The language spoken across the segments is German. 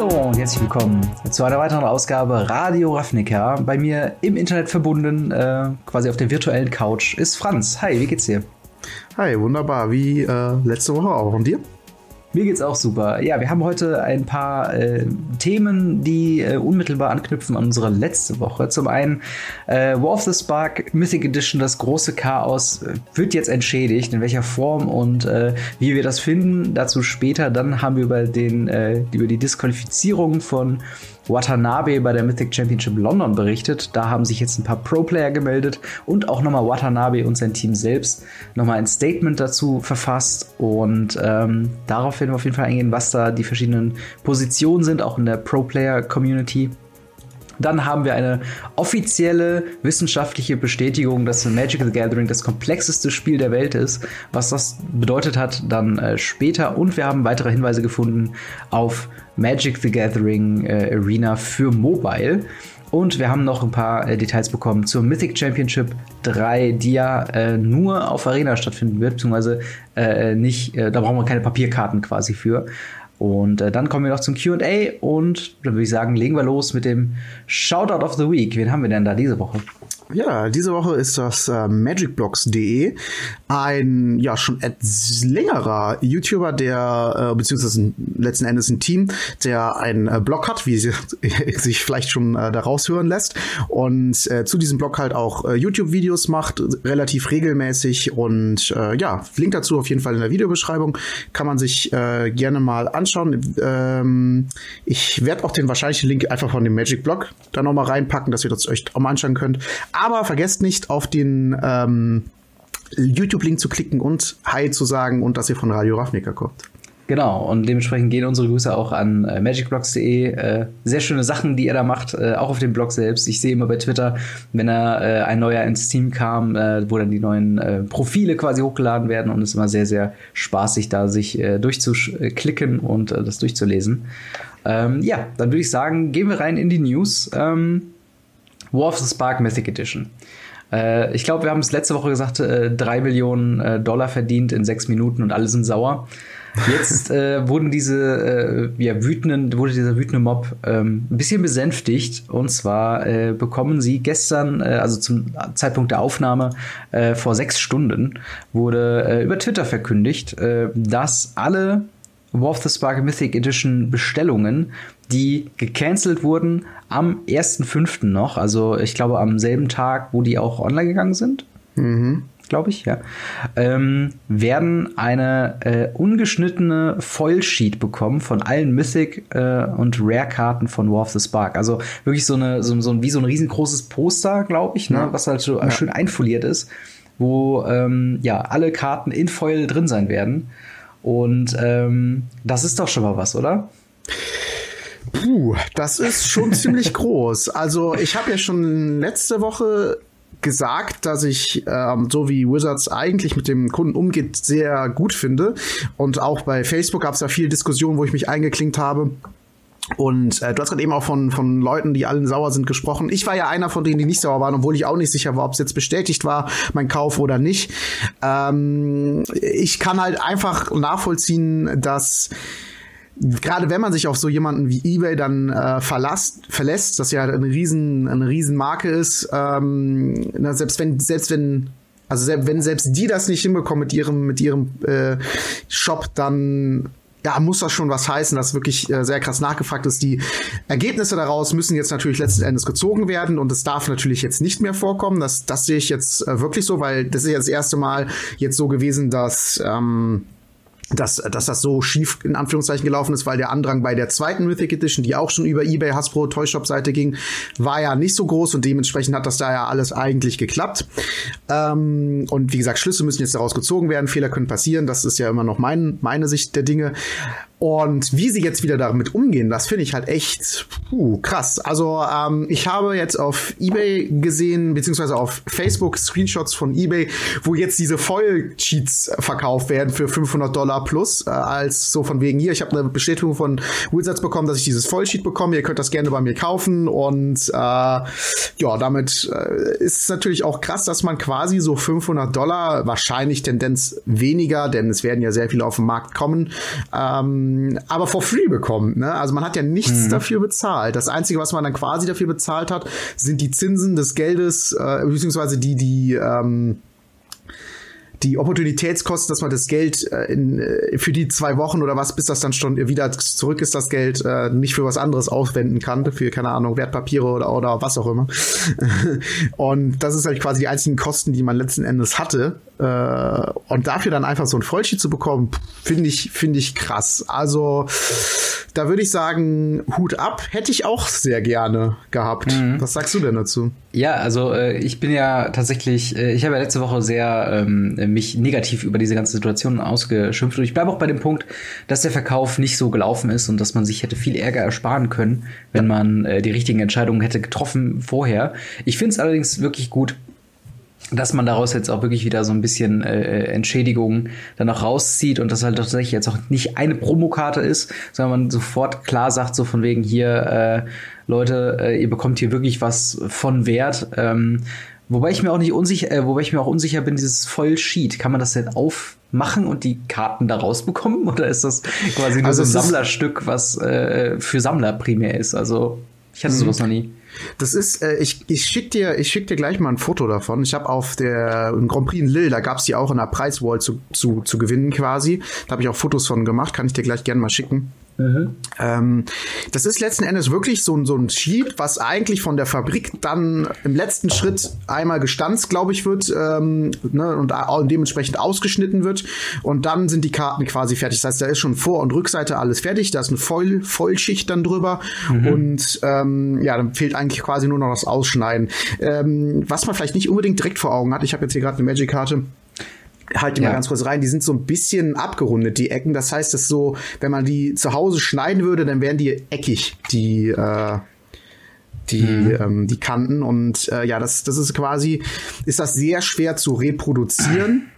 Hallo und herzlich willkommen zu einer weiteren Ausgabe Radio Ravnica. Bei mir im Internet verbunden, äh, quasi auf der virtuellen Couch, ist Franz. Hi, wie geht's dir? Hi, wunderbar, wie äh, letzte Woche auch. Und dir? Mir geht's auch super. Ja, wir haben heute ein paar äh, Themen, die äh, unmittelbar anknüpfen an unsere letzte Woche. Zum einen äh, War of the Spark Mythic Edition, das große Chaos, äh, wird jetzt entschädigt. In welcher Form und äh, wie wir das finden, dazu später. Dann haben wir über, den, äh, über die Disqualifizierung von Watanabe bei der Mythic Championship London berichtet. Da haben sich jetzt ein paar Pro-Player gemeldet und auch nochmal Watanabe und sein Team selbst nochmal ein Statement dazu verfasst. Und ähm, darauf werden wir auf jeden Fall eingehen, was da die verschiedenen Positionen sind, auch in der Pro-Player-Community. Dann haben wir eine offizielle wissenschaftliche Bestätigung, dass Magic the Gathering das komplexeste Spiel der Welt ist. Was das bedeutet hat, dann äh, später. Und wir haben weitere Hinweise gefunden auf Magic the Gathering äh, Arena für Mobile. Und wir haben noch ein paar äh, Details bekommen zur Mythic Championship 3, die ja äh, nur auf Arena stattfinden wird, beziehungsweise äh, nicht, äh, da brauchen wir keine Papierkarten quasi für. Und äh, dann kommen wir noch zum QA und dann würde ich sagen, legen wir los mit dem Shoutout of the Week. Wen haben wir denn da diese Woche? Ja, diese Woche ist das äh, magicblocks.de ein ja schon längerer YouTuber, der äh, beziehungsweise letzten Endes ein Team, der einen äh, Blog hat, wie sie, sich vielleicht schon äh, daraus hören lässt und äh, zu diesem Blog halt auch äh, YouTube-Videos macht, relativ regelmäßig und äh, ja, Link dazu auf jeden Fall in der Videobeschreibung, kann man sich äh, gerne mal anschauen. Ähm, ich werde auch den wahrscheinlichen Link einfach von dem Magic Blog da nochmal reinpacken, dass ihr das euch auch mal anschauen könnt. Aber vergesst nicht auf den ähm, YouTube-Link zu klicken und Hi zu sagen und dass ihr von Radio Ravnica kommt. Genau, und dementsprechend gehen unsere Grüße auch an äh, magicblocks.de. Äh, sehr schöne Sachen, die er da macht, äh, auch auf dem Blog selbst. Ich sehe immer bei Twitter, wenn er äh, ein neuer ins Team kam, äh, wo dann die neuen äh, Profile quasi hochgeladen werden und es ist immer sehr, sehr spaßig, da sich durchzuklicken und das durchzulesen. Ähm, ja, dann würde ich sagen, gehen wir rein in die News. Ähm, War of the Spark Mythic Edition. Äh, ich glaube, wir haben es letzte Woche gesagt, äh, drei Millionen äh, Dollar verdient in sechs Minuten und alle sind sauer. Jetzt äh, wurden diese äh, ja, wütenden, wurde dieser wütende Mob ähm, ein bisschen besänftigt. Und zwar äh, bekommen sie gestern, äh, also zum Zeitpunkt der Aufnahme äh, vor sechs Stunden, wurde äh, über Twitter verkündigt, dass alle War of the Spark Mythic Edition Bestellungen, die gecancelt wurden am 1.5. noch, also ich glaube am selben Tag, wo die auch online gegangen sind. Mhm. Glaube ich, ja. Ähm, werden eine äh, ungeschnittene Foil-Sheet bekommen von allen Mythic äh, und Rare-Karten von War of the Spark. Also wirklich so eine, so, so wie so ein riesengroßes Poster, glaube ich, ne, ja. was halt so ja. schön einfoliert ist, wo ähm, ja alle Karten in Foil drin sein werden. Und ähm, das ist doch schon mal was, oder? Puh, das ist schon ziemlich groß. Also ich habe ja schon letzte Woche gesagt, dass ich ähm, so wie Wizards eigentlich mit dem Kunden umgeht, sehr gut finde. Und auch bei Facebook gab es da viel Diskussion, wo ich mich eingeklinkt habe. Und äh, du hast gerade eben auch von, von Leuten, die allen sauer sind, gesprochen. Ich war ja einer von denen, die nicht sauer waren, obwohl ich auch nicht sicher war, ob es jetzt bestätigt war, mein Kauf oder nicht. Ähm, ich kann halt einfach nachvollziehen, dass gerade wenn man sich auf so jemanden wie eBay dann äh, verlasst, verlässt, das ja eine riesen eine riesen Marke ist, ähm, na, selbst wenn selbst wenn also selbst, wenn selbst die das nicht hinbekommen mit ihrem mit ihrem äh, Shop, dann ja, muss das schon was heißen, dass wirklich äh, sehr krass nachgefragt ist. Die Ergebnisse daraus müssen jetzt natürlich letzten Endes gezogen werden und es darf natürlich jetzt nicht mehr vorkommen. Das, das sehe ich jetzt äh, wirklich so, weil das ist ja das erste Mal jetzt so gewesen, dass ähm, dass, dass das so schief in Anführungszeichen gelaufen ist, weil der Andrang bei der zweiten Mythic Edition, die auch schon über eBay Hasbro Toy Shop Seite ging, war ja nicht so groß und dementsprechend hat das da ja alles eigentlich geklappt. Ähm, und wie gesagt, Schlüsse müssen jetzt daraus gezogen werden, Fehler können passieren, das ist ja immer noch mein, meine Sicht der Dinge. Und wie sie jetzt wieder damit umgehen, das finde ich halt echt puh, krass. Also ähm, ich habe jetzt auf eBay gesehen, beziehungsweise auf Facebook Screenshots von eBay, wo jetzt diese Foil-Cheats verkauft werden für 500 Dollar plus, äh, als so von wegen hier, ich habe eine Bestätigung von Wizards bekommen, dass ich dieses Foil-Sheet bekomme, ihr könnt das gerne bei mir kaufen und äh, ja, damit äh, ist es natürlich auch krass, dass man quasi so 500 Dollar, wahrscheinlich Tendenz weniger, denn es werden ja sehr viele auf den Markt kommen, ähm, aber for free bekommt. Ne? Also man hat ja nichts mhm. dafür bezahlt. Das Einzige, was man dann quasi dafür bezahlt hat, sind die Zinsen des Geldes, äh, beziehungsweise die, die ähm, die Opportunitätskosten, dass man das Geld äh, in, äh, für die zwei Wochen oder was, bis das dann schon wieder zurück ist, das Geld äh, nicht für was anderes aufwenden kann, für, keine Ahnung, Wertpapiere oder, oder was auch immer. und das ist halt quasi die einzigen Kosten, die man letzten Endes hatte. Äh, und dafür dann einfach so ein Vollsheet zu bekommen, finde ich, finde ich krass. Also, da würde ich sagen, Hut ab, hätte ich auch sehr gerne gehabt. Mhm. Was sagst du denn dazu? Ja, also äh, ich bin ja tatsächlich, äh, ich habe ja letzte Woche sehr ähm, mich negativ über diese ganze Situation ausgeschimpft und ich bleibe auch bei dem Punkt, dass der Verkauf nicht so gelaufen ist und dass man sich hätte viel Ärger ersparen können, wenn man äh, die richtigen Entscheidungen hätte getroffen vorher. Ich finde es allerdings wirklich gut, dass man daraus jetzt auch wirklich wieder so ein bisschen äh, Entschädigung dann auch rauszieht und das halt tatsächlich jetzt auch nicht eine Promokarte ist, sondern man sofort klar sagt, so von wegen hier, äh, Leute, äh, ihr bekommt hier wirklich was von Wert. Ähm, wobei ich mir auch nicht unsicher, äh, wobei ich mir auch unsicher bin, dieses Vollsheet, kann man das denn aufmachen und die Karten da rausbekommen? Oder ist das quasi nur also so ein Sammlerstück, was äh, für Sammler primär ist? Also ich hatte sowas mhm. noch nie. Das ist, äh, ich, ich schick dir, ich schick dir gleich mal ein Foto davon. Ich habe auf der Grand Prix in Lille, da gab's die auch in der Preiswall zu, zu, zu gewinnen quasi. Da habe ich auch Fotos von gemacht, kann ich dir gleich gerne mal schicken. Mhm. Ähm, das ist letzten Endes wirklich so, so ein Sheet, was eigentlich von der Fabrik dann im letzten Schritt einmal gestanzt, glaube ich, wird ähm, ne, und, dementsprechend ausgeschnitten wird. Und dann sind die Karten quasi fertig. Das heißt, da ist schon Vor- und Rückseite alles fertig. Da ist eine Voll Vollschicht dann drüber. Mhm. Und ähm, ja, dann fehlt eigentlich quasi nur noch das Ausschneiden. Ähm, was man vielleicht nicht unbedingt direkt vor Augen hat, ich habe jetzt hier gerade eine Magic-Karte halt die ja. mal ganz kurz rein, die sind so ein bisschen abgerundet, die Ecken. Das heißt, dass so, wenn man die zu Hause schneiden würde, dann wären die eckig, die, äh, die, mhm. ähm, die Kanten. Und äh, ja, das, das ist quasi, ist das sehr schwer zu reproduzieren.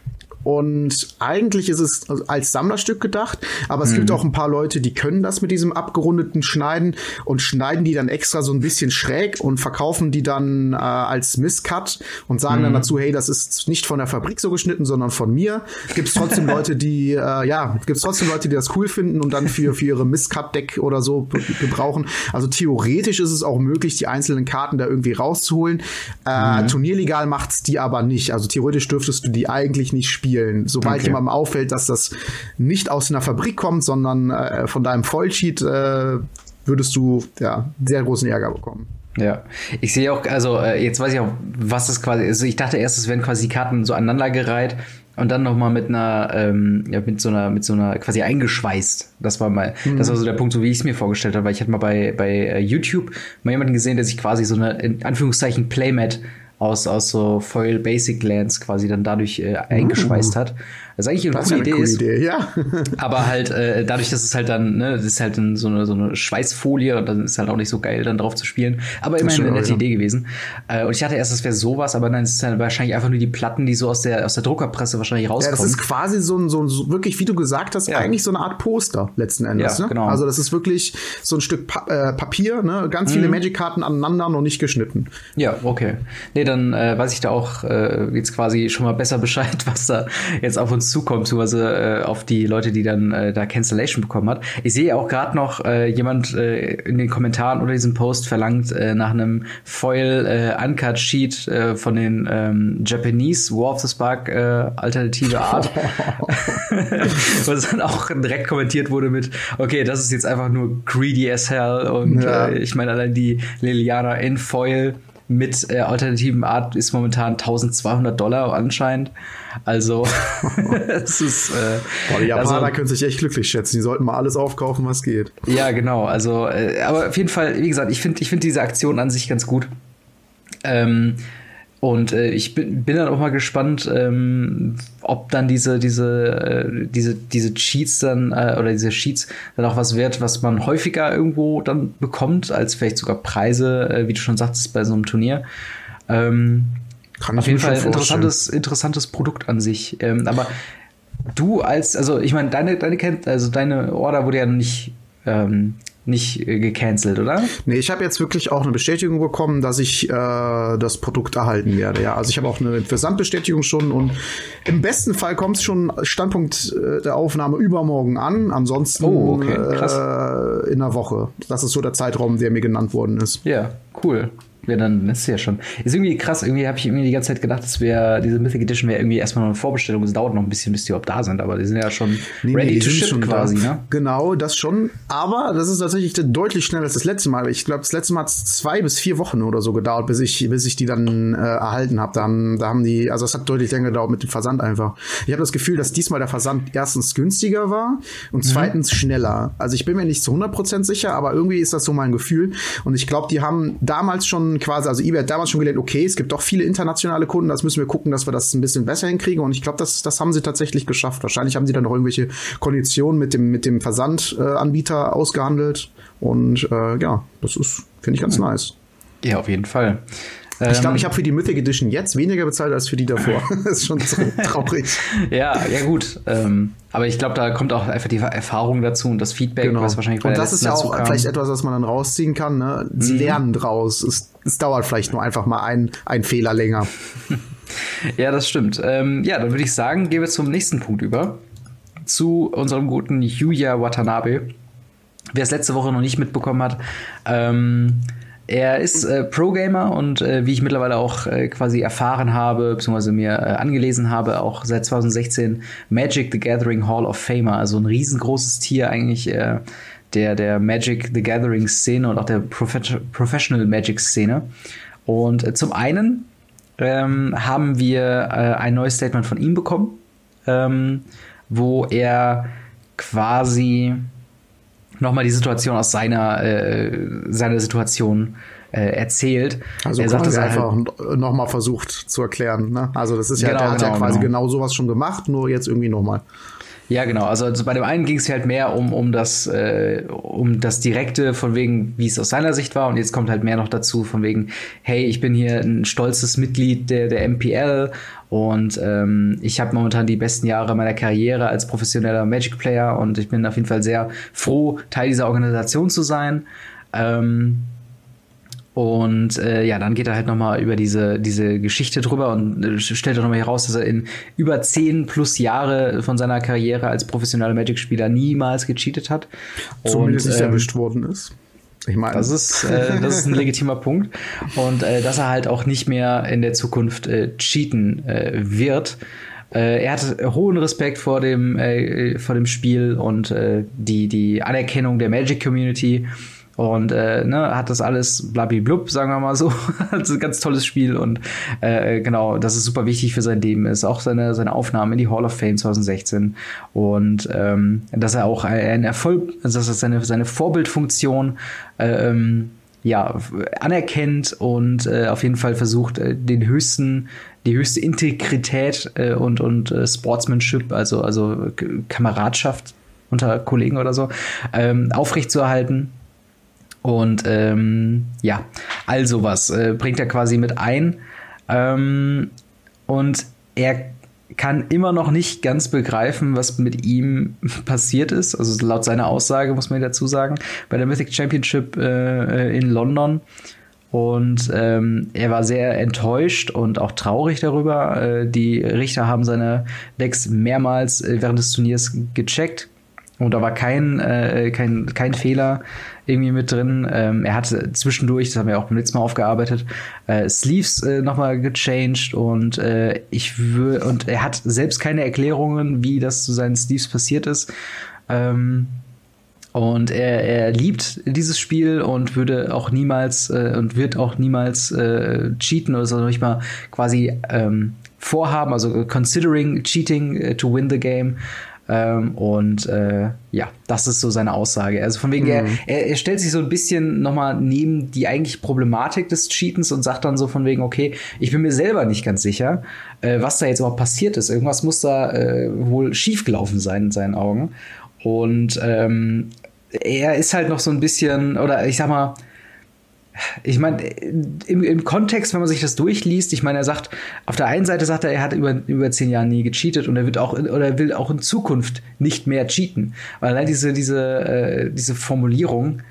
Und eigentlich ist es als Sammlerstück gedacht, aber es mhm. gibt auch ein paar Leute, die können das mit diesem abgerundeten Schneiden und schneiden die dann extra so ein bisschen schräg und verkaufen die dann äh, als Misscut und sagen mhm. dann dazu, hey, das ist nicht von der Fabrik so geschnitten, sondern von mir. Gibt es trotzdem Leute, die, äh, ja, gibt es trotzdem Leute, die das cool finden und dann für, für ihre Misscut-Deck oder so gebrauchen. Also theoretisch ist es auch möglich, die einzelnen Karten da irgendwie rauszuholen. Äh, mhm. Turnierlegal macht's die aber nicht. Also theoretisch dürftest du die eigentlich nicht spielen spielen. Sobald okay. jemandem auffällt, dass das nicht aus einer Fabrik kommt, sondern äh, von deinem Vollsheet, äh, würdest du ja sehr großen Ärger bekommen. Ja, ich sehe auch, also äh, jetzt weiß ich auch, was das quasi ist. Also ich dachte erst, es wären quasi Karten so aneinandergereiht und dann noch mal mit einer, ähm, ja, mit so einer, mit so einer quasi eingeschweißt. Das war mal, mhm. das war so der Punkt, so wie ich es mir vorgestellt habe, weil ich hatte mal bei bei äh, YouTube mal jemanden gesehen, der sich quasi so eine in Anführungszeichen Playmat aus, aus so Foil Basic Lands quasi dann dadurch äh, eingeschweißt uh. hat. Was eigentlich eine, coole, eine Idee ist. Idee, ja. aber halt äh, dadurch, dass es halt dann, ne, das ist halt so eine, so eine Schweißfolie und dann ist halt auch nicht so geil, dann drauf zu spielen. Aber immerhin eine nette ja. Idee gewesen. Äh, und ich dachte erst, das wäre sowas, aber nein, es ist dann wahrscheinlich einfach nur die Platten, die so aus der, aus der Druckerpresse wahrscheinlich rauskommen. Ja, das ist quasi so ein, so, ein, so wirklich, wie du gesagt hast, ja. eigentlich so eine Art Poster letzten Endes. Ja, ne? genau. Also das ist wirklich so ein Stück pa äh, Papier, ne? ganz viele mhm. Magic-Karten aneinander, noch nicht geschnitten. Ja, okay. Nee, dann äh, weiß ich da auch äh, jetzt quasi schon mal besser Bescheid, was da jetzt auf uns zukommt, beziehungsweise äh, auf die Leute, die dann äh, da Cancellation bekommen hat. Ich sehe auch gerade noch äh, jemand äh, in den Kommentaren unter diesem Post verlangt äh, nach einem Foil äh, Uncut Sheet äh, von den ähm, Japanese War of the Spark äh, alternative Art. Was dann auch direkt kommentiert wurde mit, okay, das ist jetzt einfach nur greedy as hell und ja. äh, ich meine allein die Liliana in Foil mit äh, alternativen Art ist momentan 1200 Dollar anscheinend. Also, es ist. Äh, Boah, die Japaner also, können sich echt glücklich schätzen. Die sollten mal alles aufkaufen, was geht. Ja, genau. Also, äh, aber auf jeden Fall, wie gesagt, ich finde ich finde diese Aktion an sich ganz gut. Ähm, und äh, ich bin, bin dann auch mal gespannt, ähm, ob dann diese, diese, äh, diese, diese Cheats dann, äh, oder diese Sheets dann auch was wert, was man häufiger irgendwo dann bekommt, als vielleicht sogar Preise, äh, wie du schon sagtest, bei so einem Turnier. Ähm, Kann auf jeden Fall ein interessantes, interessantes Produkt an sich. Ähm, aber du als, also ich meine, deine, deine, also deine Order wurde ja nicht ähm, nicht äh, gecancelt, oder? Nee, ich habe jetzt wirklich auch eine Bestätigung bekommen, dass ich äh, das Produkt erhalten werde. Ja, also ich habe auch eine Versandbestätigung schon und im besten Fall kommt es schon Standpunkt äh, der Aufnahme übermorgen an. Ansonsten Oh, okay, äh, in einer Woche. Das ist so der Zeitraum, der mir genannt worden ist. Ja, cool. Ja, dann ist es ja schon. Ist irgendwie krass. Irgendwie habe ich irgendwie die ganze Zeit gedacht, dass wir diese Mythic Edition wäre irgendwie erstmal noch eine Vorbestellung. Es dauert noch ein bisschen, bis die überhaupt da sind, aber die sind ja schon Nee, ready nee, die to ship schon quasi, da. ne? Genau, das schon. Aber das ist tatsächlich deutlich schneller als das letzte Mal. Ich glaube, das letzte Mal hat es zwei bis vier Wochen oder so gedauert, bis ich, bis ich die dann äh, erhalten habe. Da haben, da haben die, also es hat deutlich länger gedauert mit dem Versand einfach. Ich habe das Gefühl, dass diesmal der Versand erstens günstiger war und zweitens schneller. Also ich bin mir nicht zu 100% sicher, aber irgendwie ist das so mein Gefühl. Und ich glaube, die haben damals schon quasi, also eBay hat damals schon gelernt, okay, es gibt doch viele internationale Kunden, das müssen wir gucken, dass wir das ein bisschen besser hinkriegen. Und ich glaube, das, das haben sie tatsächlich geschafft. Wahrscheinlich haben sie dann noch irgendwelche Konditionen mit dem, mit dem Versandanbieter äh, ausgehandelt. Und äh, ja, das ist, finde ich ganz nice. Ja, auf jeden Fall. Ich glaube, Ähm, ich habe für die Mythic Edition jetzt weniger bezahlt als für die davor. das ist schon so traurig. Ja, ja gut. Ähm, aber ich glaube, da kommt auch einfach die Erfahrung dazu und das Feedback, was wahrscheinlich bei Genau. Und das ist ja auch. Mhm. vielleicht etwas, was man dann rausziehen kann. Ne? Das Lernen draus. Es, es dauert vielleicht nur einfach mal ein, ein Fehler länger. Ja, das stimmt. Ähm, ja, dann würde ich sagen, gehen wir zum nächsten Punkt über. Zu unserem guten Yuya Watanabe. Wer es letzte Woche noch nicht mitbekommen hat, ähm, er ist äh, Pro-Gamer und äh, wie ich mittlerweile auch äh, quasi erfahren habe, beziehungsweise mir äh, angelesen habe, auch seit 2016 Magic the Gathering Hall of Famer, also ein riesengroßes Tier eigentlich äh, der, der Magic the Gathering Szene und auch der Profe Professional Magic Szene. Und äh, zum einen ähm, haben wir ein neues Statement von ihm bekommen, ähm, wo er quasi nochmal die Situation aus seiner, äh, seiner Situation äh, erzählt. Also er sagt, er einfach halt, noch mal versucht zu erklären. Ne? Also das ist ja, Genau, der hat ja genau, quasi genau. genau. sowas schon gemacht, nur jetzt irgendwie noch mal. Ja, genau. Also, also bei dem einen ging es halt mehr um, um, das, äh, um das Direkte, von wegen, wie es aus seiner Sicht war. Und jetzt kommt halt mehr noch dazu, von wegen, hey, ich bin hier ein stolzes Mitglied der, der MPL und ähm, ich habe momentan die besten Jahre meiner Karriere als professioneller Magic-Player und ich bin auf jeden Fall sehr froh, Teil dieser Organisation zu sein. Ähm, und äh, ja, dann geht er halt noch mal über diese, diese Geschichte drüber und äh, stellt auch noch mal heraus, dass er in über zehn plus Jahre von seiner Karriere als professioneller Magic-Spieler niemals gecheatet hat. Zumindest nicht ähm, erwischt worden ist. Ich meine, das ist, äh, das ist ein legitimer Punkt. Und äh, dass er halt auch nicht mehr in der Zukunft äh, cheaten äh, wird. Äh, er hat hohen Respekt vor dem, äh, vor dem Spiel und äh, die, die Anerkennung der Magic Community. Und äh, ne, hat das alles blablablub, sagen wir mal so. das ist ein ganz tolles Spiel und äh, genau, das ist super wichtig für sein Leben ist. Auch seine, seine Aufnahme in die Hall of Fame 2016. Und ähm, dass er auch ein Erfolg, also dass er seine, seine Vorbildfunktion ähm, ja, anerkennt und äh, auf jeden Fall versucht, äh, den höchsten, die höchste Integrität äh, und, und äh, Sportsmanship, also, also Kameradschaft unter Kollegen oder so, ähm, aufrechtzuerhalten. Und ähm, ja, all sowas äh, bringt er quasi mit ein. Ähm, und er kann immer noch nicht ganz begreifen, was mit ihm passiert ist. Also laut seiner Aussage muss man dazu sagen, bei der Mythic Championship äh, in London. Und ähm, er war sehr enttäuscht und auch traurig darüber. Äh, die Richter haben seine Decks mehrmals äh, während des Turniers gecheckt. Und da war kein, äh, kein, kein Fehler irgendwie mit drin. Ähm, er hatte zwischendurch, das haben wir auch beim letzten Mal aufgearbeitet, äh, Sleeves äh, nochmal gechanged und äh, ich und er hat selbst keine Erklärungen, wie das zu seinen Sleeves passiert ist. Ähm, und er, er liebt dieses Spiel und würde auch niemals äh, und wird auch niemals äh, cheaten oder so noch nicht mal quasi ähm, vorhaben, also considering cheating äh, to win the game. Ähm, und äh, ja, das ist so seine Aussage. Also von wegen, er, er, er stellt sich so ein bisschen nochmal neben die eigentliche Problematik des Cheatens und sagt dann so von wegen, okay, ich bin mir selber nicht ganz sicher, äh, was da jetzt überhaupt passiert ist. Irgendwas muss da äh, wohl schiefgelaufen sein in seinen Augen. Und ähm, er ist halt noch so ein bisschen, oder ich sag mal, ich meine, im, im Kontext, wenn man sich das durchliest, ich meine, er sagt, auf der einen Seite sagt er, er hat über, über zehn Jahre nie gecheatet und er wird auch, oder er will auch in Zukunft nicht mehr cheaten. Weil allein diese, diese, äh, diese Formulierung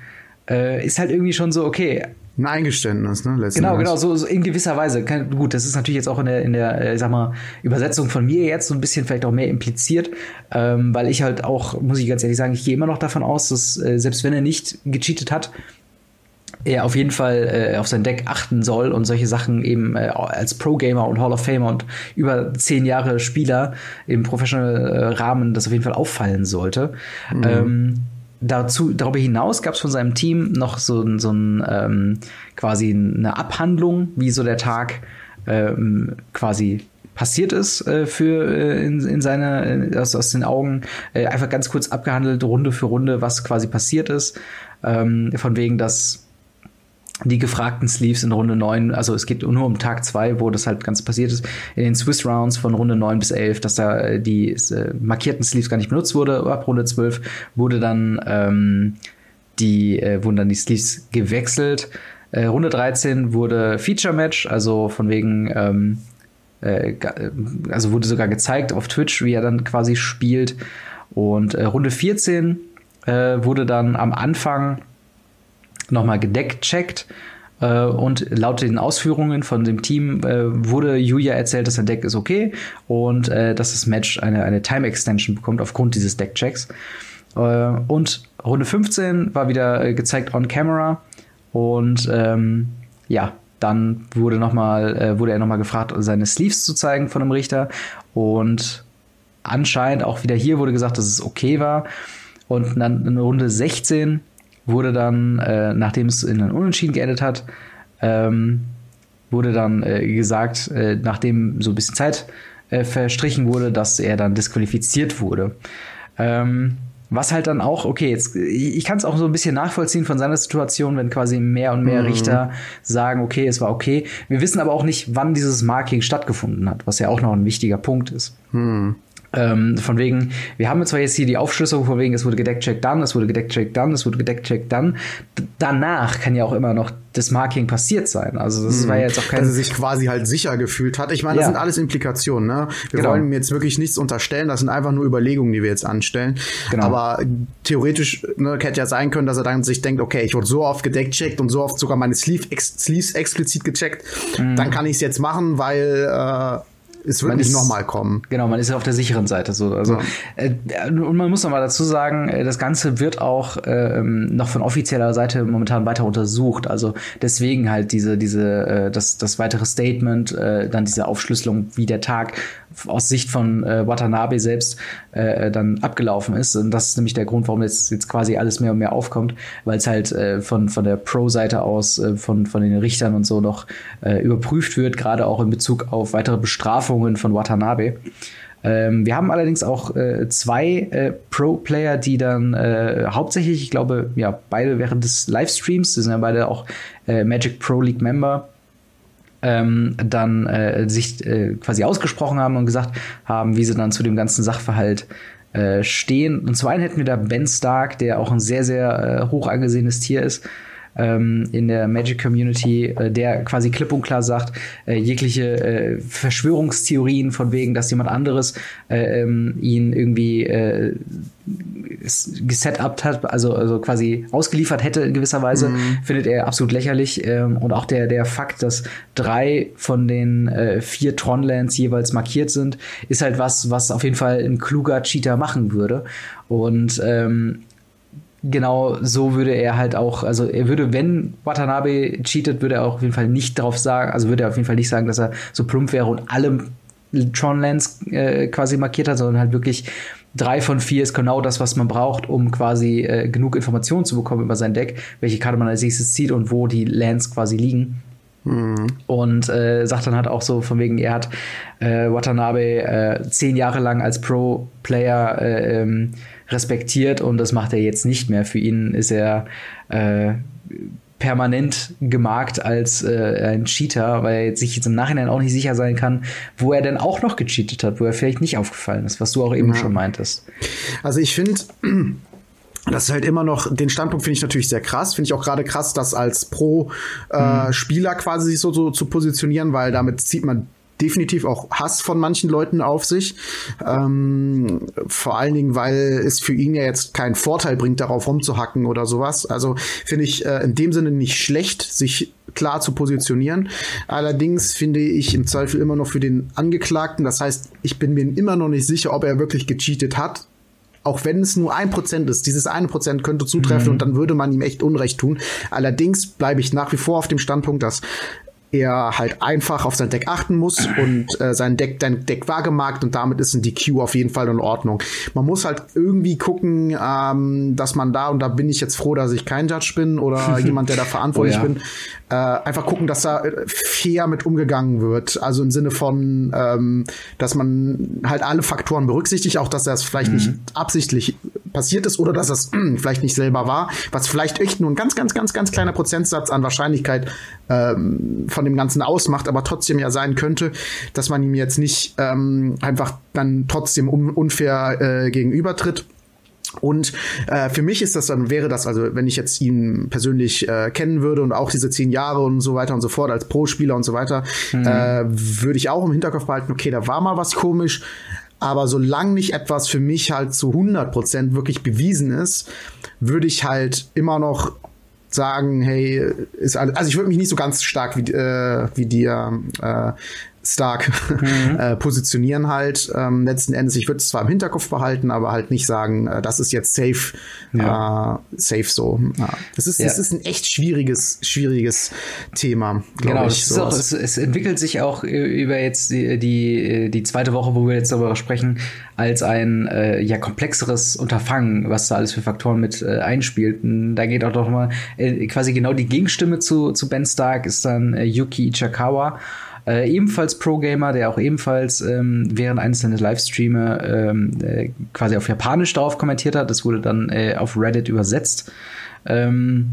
äh, ist halt irgendwie schon so, okay, ein Eingeständnis, ne? genau, genau, so, so, in gewisser Weise. gut, das ist natürlich jetzt auch in der, in der, äh, sag mal, Übersetzung von mir jetzt so ein bisschen vielleicht auch mehr impliziert, ähm, weil ich halt auch, muss ich ganz ehrlich sagen, ich gehe immer noch davon aus, dass äh, selbst wenn er nicht gecheatet hat, er auf jeden Fall äh, auf sein Deck achten soll und solche Sachen eben äh, als Pro-Gamer und Hall of Famer und über zehn Jahre Spieler im Professional-Rahmen das auf jeden Fall auffallen sollte. Mhm. Ähm, dazu, darüber hinaus gab es von seinem Team noch so, so ein ähm, quasi eine Abhandlung, wie so der Tag ähm, quasi passiert ist äh, für äh, in, in seiner äh, aus, aus den Augen äh, einfach ganz kurz abgehandelt Runde für Runde was quasi passiert ist ähm, von wegen dass die gefragten Sleeves in Runde 9, also es geht nur um Tag 2, wo das halt ganz passiert ist, in den Swiss Rounds von Runde 9 bis 11, dass da äh, die äh, markierten Sleeves gar nicht benutzt wurde. Ab Runde 12 wurde dann ähm, die, äh, wurden dann die Sleeves gewechselt. Äh, Runde 13 wurde Feature Match, also von wegen, ähm, äh, äh, also wurde sogar gezeigt auf Twitch, wie er dann quasi spielt. Und Runde 14 wurde dann am Anfang nochmal gedeckt checkt. Äh, und laut den Ausführungen von dem Team äh, wurde Julia erzählt, dass der Deck ist okay und äh, dass das Match eine, eine Time Extension bekommt aufgrund dieses Deckchecks. Und Runde 15 war wieder gezeigt on camera und ähm, ja, dann wurde, noch mal, äh, wurde er nochmal gefragt, seine Sleeves zu zeigen von dem Richter und anscheinend auch wieder hier wurde gesagt, dass es okay war. Und dann in Runde 16 wurde dann, äh, nachdem es in einen Unentschieden geendet hat, ähm, wurde dann äh, gesagt, äh, nachdem so ein bisschen Zeit äh, verstrichen wurde, dass er dann disqualifiziert wurde. Ähm, was halt dann auch, okay, jetzt, ich kann es auch so ein bisschen nachvollziehen von seiner Situation, wenn quasi mehr und mehr mhm. Richter sagen, okay, es war okay. Wir wissen aber auch nicht, wann dieses Marking stattgefunden hat, was ja auch noch ein wichtiger Punkt ist. Mhm. Ähm, von wegen, wir haben zwar jetzt hier die Aufschlüsselung, von wegen, es wurde gedeckt, check dann, es wurde gedeckt, check dann, es wurde gedeckt, check dann. danach kann ja auch immer noch das Marking passiert sein. Also das mhm. war ja jetzt auch kein. Dass er sich quasi halt sicher gefühlt hat. Ich meine, das ja. sind alles Implikationen, ne? Wir genau. wollen jetzt wirklich nichts unterstellen, das sind einfach nur Überlegungen, die wir jetzt anstellen. Genau. Aber theoretisch ne, hätte ja sein können, dass er dann sich denkt, okay, ich wurde so oft gedeckt checkt und so oft sogar meine Sleeve ex Sleeves explizit gecheckt, mhm. dann kann ich es jetzt machen, weil äh, es wird man nicht nochmal kommen. Genau, man ist ja auf der sicheren Seite so. Also, ja. äh, und man muss noch mal dazu sagen, äh, das Ganze wird auch äh, noch von offizieller Seite momentan weiter untersucht. Also deswegen halt diese, diese, äh, das, das weitere Statement, äh, dann diese Aufschlüsselung, wie der Tag aus Sicht von äh, Watanabe selbst äh, dann abgelaufen ist. Und das ist nämlich der Grund, warum jetzt, jetzt quasi alles mehr und mehr aufkommt, weil es halt äh, von, von der Pro-Seite aus, äh, von, von den Richtern und so noch äh, überprüft wird, gerade auch in Bezug auf weitere Bestrafungen von Watanabe. Ähm, wir haben allerdings auch äh, zwei äh, Pro-Player, die dann äh, hauptsächlich, ich glaube, ja, beide während des Livestreams, die sind ja beide auch äh, Magic Pro League Member, ähm, dann äh, sich äh, quasi ausgesprochen haben und gesagt haben, wie sie dann zu dem ganzen Sachverhalt äh, stehen. Und zum einen hätten wir da Ben Stark, der auch ein sehr, sehr äh, hoch angesehenes Tier ist ähm, in der Magic Community, äh, der quasi klipp und klar sagt, äh, jegliche äh, Verschwörungstheorien von wegen, dass jemand anderes äh, ähm, ihn irgendwie äh, gesetupt hat, also, also quasi ausgeliefert hätte in gewisser Weise, mhm. findet er absolut lächerlich. Ähm, und auch der, der Fakt, dass drei von den äh, vier Tronlands jeweils markiert sind, ist halt was, was auf jeden Fall ein kluger Cheater machen würde. Und ähm, genau so würde er halt auch, also er würde, wenn Watanabe cheatet, würde er auch auf jeden Fall nicht darauf sagen, also würde er auf jeden Fall nicht sagen, dass er so plump wäre und alle Tronlands äh, quasi markiert hat, sondern halt wirklich drei von vier ist genau das, was man braucht, um quasi äh, genug Informationen zu bekommen über sein Deck, welche Karte man als nächstes zieht und wo die Lands quasi liegen. Mhm. Und äh, sagt dann halt auch so von wegen, er hat äh, Watanabe äh, zehn Jahre lang als Pro-Player äh, ähm, respektiert und das macht er jetzt nicht mehr. Für ihn ist er äh, permanent gemarkt als äh, ein Cheater, weil er sich jetzt im Nachhinein auch nicht sicher sein kann, wo er denn auch noch gecheatet hat, wo er vielleicht nicht aufgefallen ist, was du auch eben ja. schon meintest. Also ich finde, das ist halt immer noch, den Standpunkt finde ich natürlich sehr krass. Finde ich auch gerade krass, das als Pro-Spieler äh, mhm. quasi sich so, so zu positionieren, weil damit zieht man definitiv auch Hass von manchen Leuten auf sich. Ähm, vor allen Dingen, weil es für ihn ja jetzt keinen Vorteil bringt, darauf rumzuhacken oder sowas. Also finde ich äh, in dem Sinne nicht schlecht, sich klar zu positionieren. Allerdings finde ich im Zweifel immer noch für den Angeklagten. Das heißt, ich bin mir immer noch nicht sicher, ob er wirklich gecheatet hat auch wenn es nur ein Prozent ist, dieses eine Prozent könnte zutreffen mhm. und dann würde man ihm echt Unrecht tun. Allerdings bleibe ich nach wie vor auf dem Standpunkt, dass er halt einfach auf sein Deck achten muss und äh, sein Deck, dein Deck war gemarkt und damit ist ein DQ auf jeden Fall in Ordnung. Man muss halt irgendwie gucken, ähm, dass man da, und da bin ich jetzt froh, dass ich kein Judge bin oder jemand, der da verantwortlich oh ja. bin, äh, einfach gucken, dass da äh, fair mit umgegangen wird. Also im Sinne von, ähm, dass man halt alle Faktoren berücksichtigt, auch dass das vielleicht mhm. nicht absichtlich passiert ist oder dass das vielleicht nicht selber war, was vielleicht echt nur ein ganz, ganz, ganz, ganz kleiner Prozentsatz an Wahrscheinlichkeit ähm, von dem Ganzen ausmacht, aber trotzdem ja sein könnte, dass man ihm jetzt nicht ähm, einfach dann trotzdem un unfair äh, gegenübertritt. Und äh, für mich ist das dann, wäre das, also wenn ich jetzt ihn persönlich äh, kennen würde und auch diese zehn Jahre und so weiter und so fort als Pro-Spieler und so weiter, mhm. äh, würde ich auch im Hinterkopf behalten, okay, da war mal was komisch, aber solange nicht etwas für mich halt zu 100% wirklich bewiesen ist, würde ich halt immer noch sagen, hey, ist alles, also ich würde mich nicht so ganz stark wie, äh, wie dir äh, stark mhm. äh, positionieren halt. Ähm, letzten Endes, ich würde es zwar im Hinterkopf behalten, aber halt nicht sagen, äh, das ist jetzt safe, ja. äh, safe so. Ja. Das ist, ja. das ist ein echt schwieriges, schwieriges Thema. Genau, ich, auch, es, es, entwickelt sich auch über jetzt die, die, die zweite Woche, wo wir jetzt darüber sprechen, als ein äh, ja komplexeres Unterfangen, was da alles für Faktoren mit äh, einspielt. Und da geht auch doch mal äh, quasi genau die Gegenstimme zu, zu Ben Stark ist dann äh, Yuki Ichikawa äh, ebenfalls Pro-Gamer, der auch ebenfalls ähm, während eines seiner Livestreame ähm, äh, quasi auf Japanisch darauf kommentiert hat. Das wurde dann äh, auf Reddit übersetzt. Ähm,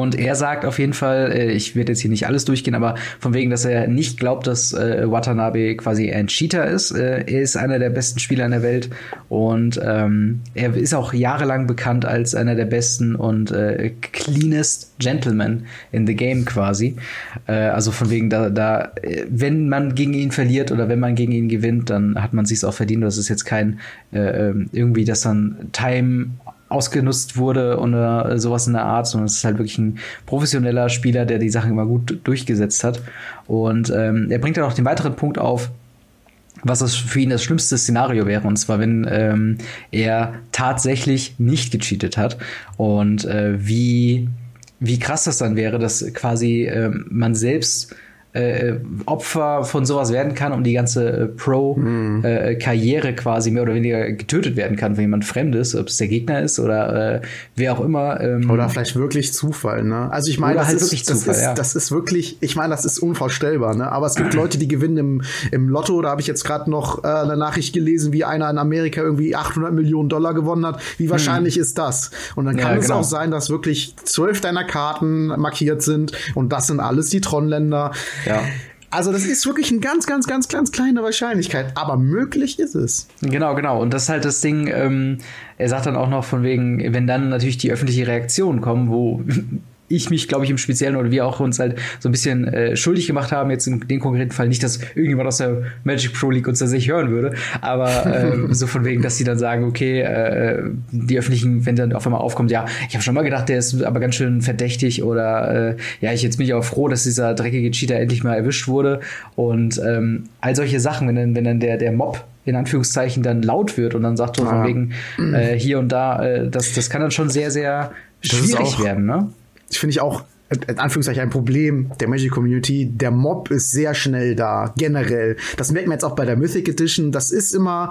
und er sagt auf jeden Fall, äh, ich werde jetzt hier nicht alles durchgehen, aber von wegen, dass er nicht glaubt, dass äh, Watanabe quasi ein Cheater ist. Äh, er ist einer der besten Spieler in der Welt und ähm, er ist auch jahrelang bekannt als einer der besten und äh, cleanest Gentlemen in the game quasi. Äh, also von wegen, da, da, wenn man gegen ihn verliert oder wenn man gegen ihn gewinnt, dann hat man sich auch verdient. Das ist jetzt kein äh, ähm, irgendwie, dass dann Time ausgenutzt wurde oder sowas in der Art, sondern es ist halt wirklich ein professioneller Spieler, der die Sachen immer gut durchgesetzt hat. Und ähm, er bringt dann auch den weiteren Punkt auf, was das für ihn das schlimmste Szenario wäre. Und zwar, wenn ähm, er tatsächlich nicht gecheatet hat und äh, wie, wie krass das dann wäre, dass quasi äh, man selbst äh, Opfer von sowas werden kann und die ganze äh, Pro-Karriere mhm. äh, quasi mehr oder weniger getötet werden kann, wenn jemand Fremdes, ob es der Gegner ist oder äh, wer auch immer. Ähm, oder vielleicht wirklich Zufall, ne? Also ich meine, das, halt ist, das, Zufall, ist, ja. das ist wirklich, ich meine, das ist unvorstellbar, ne? Aber es gibt Leute, die gewinnen im, im Lotto. Da habe ich jetzt gerade noch äh, eine Nachricht gelesen, wie einer in Amerika irgendwie 800 Millionen Dollar gewonnen hat. Wie wahrscheinlich mhm. ist das? Und dann kann ja, es genau. auch sein, dass wirklich zwölf deiner Karten markiert sind und das sind alles die Tron-Länder. Ja. Also das ist wirklich eine ganz, ganz, ganz, ganz kleine Wahrscheinlichkeit, aber möglich ist es. Genau, genau. Und das ist halt das Ding, ähm, er sagt dann auch noch von wegen, wenn dann natürlich die öffentliche Reaktion kommen, wo ich mich, glaube ich, im Speziellen oder wir auch uns halt so ein bisschen äh, schuldig gemacht haben, jetzt in dem konkreten Fall nicht, dass irgendjemand aus der Magic Pro League uns da sich hören würde, aber äh, so von wegen, dass sie dann sagen, okay, äh, die öffentlichen, wenn dann auf einmal aufkommt, ja, ich habe schon mal gedacht, der ist aber ganz schön verdächtig oder äh, ja, ich jetzt bin ich auch froh, dass dieser dreckige Cheater endlich mal erwischt wurde und ähm, all solche Sachen, wenn dann, wenn dann der, der Mob in Anführungszeichen dann laut wird und dann sagt so ja. von wegen äh, hier und da, äh, das, das kann dann schon sehr, sehr schwierig werden, ne? Finde ich auch in Anführungszeichen ein Problem der Magic Community. Der Mob ist sehr schnell da, generell. Das merkt man jetzt auch bei der Mythic Edition. Das ist immer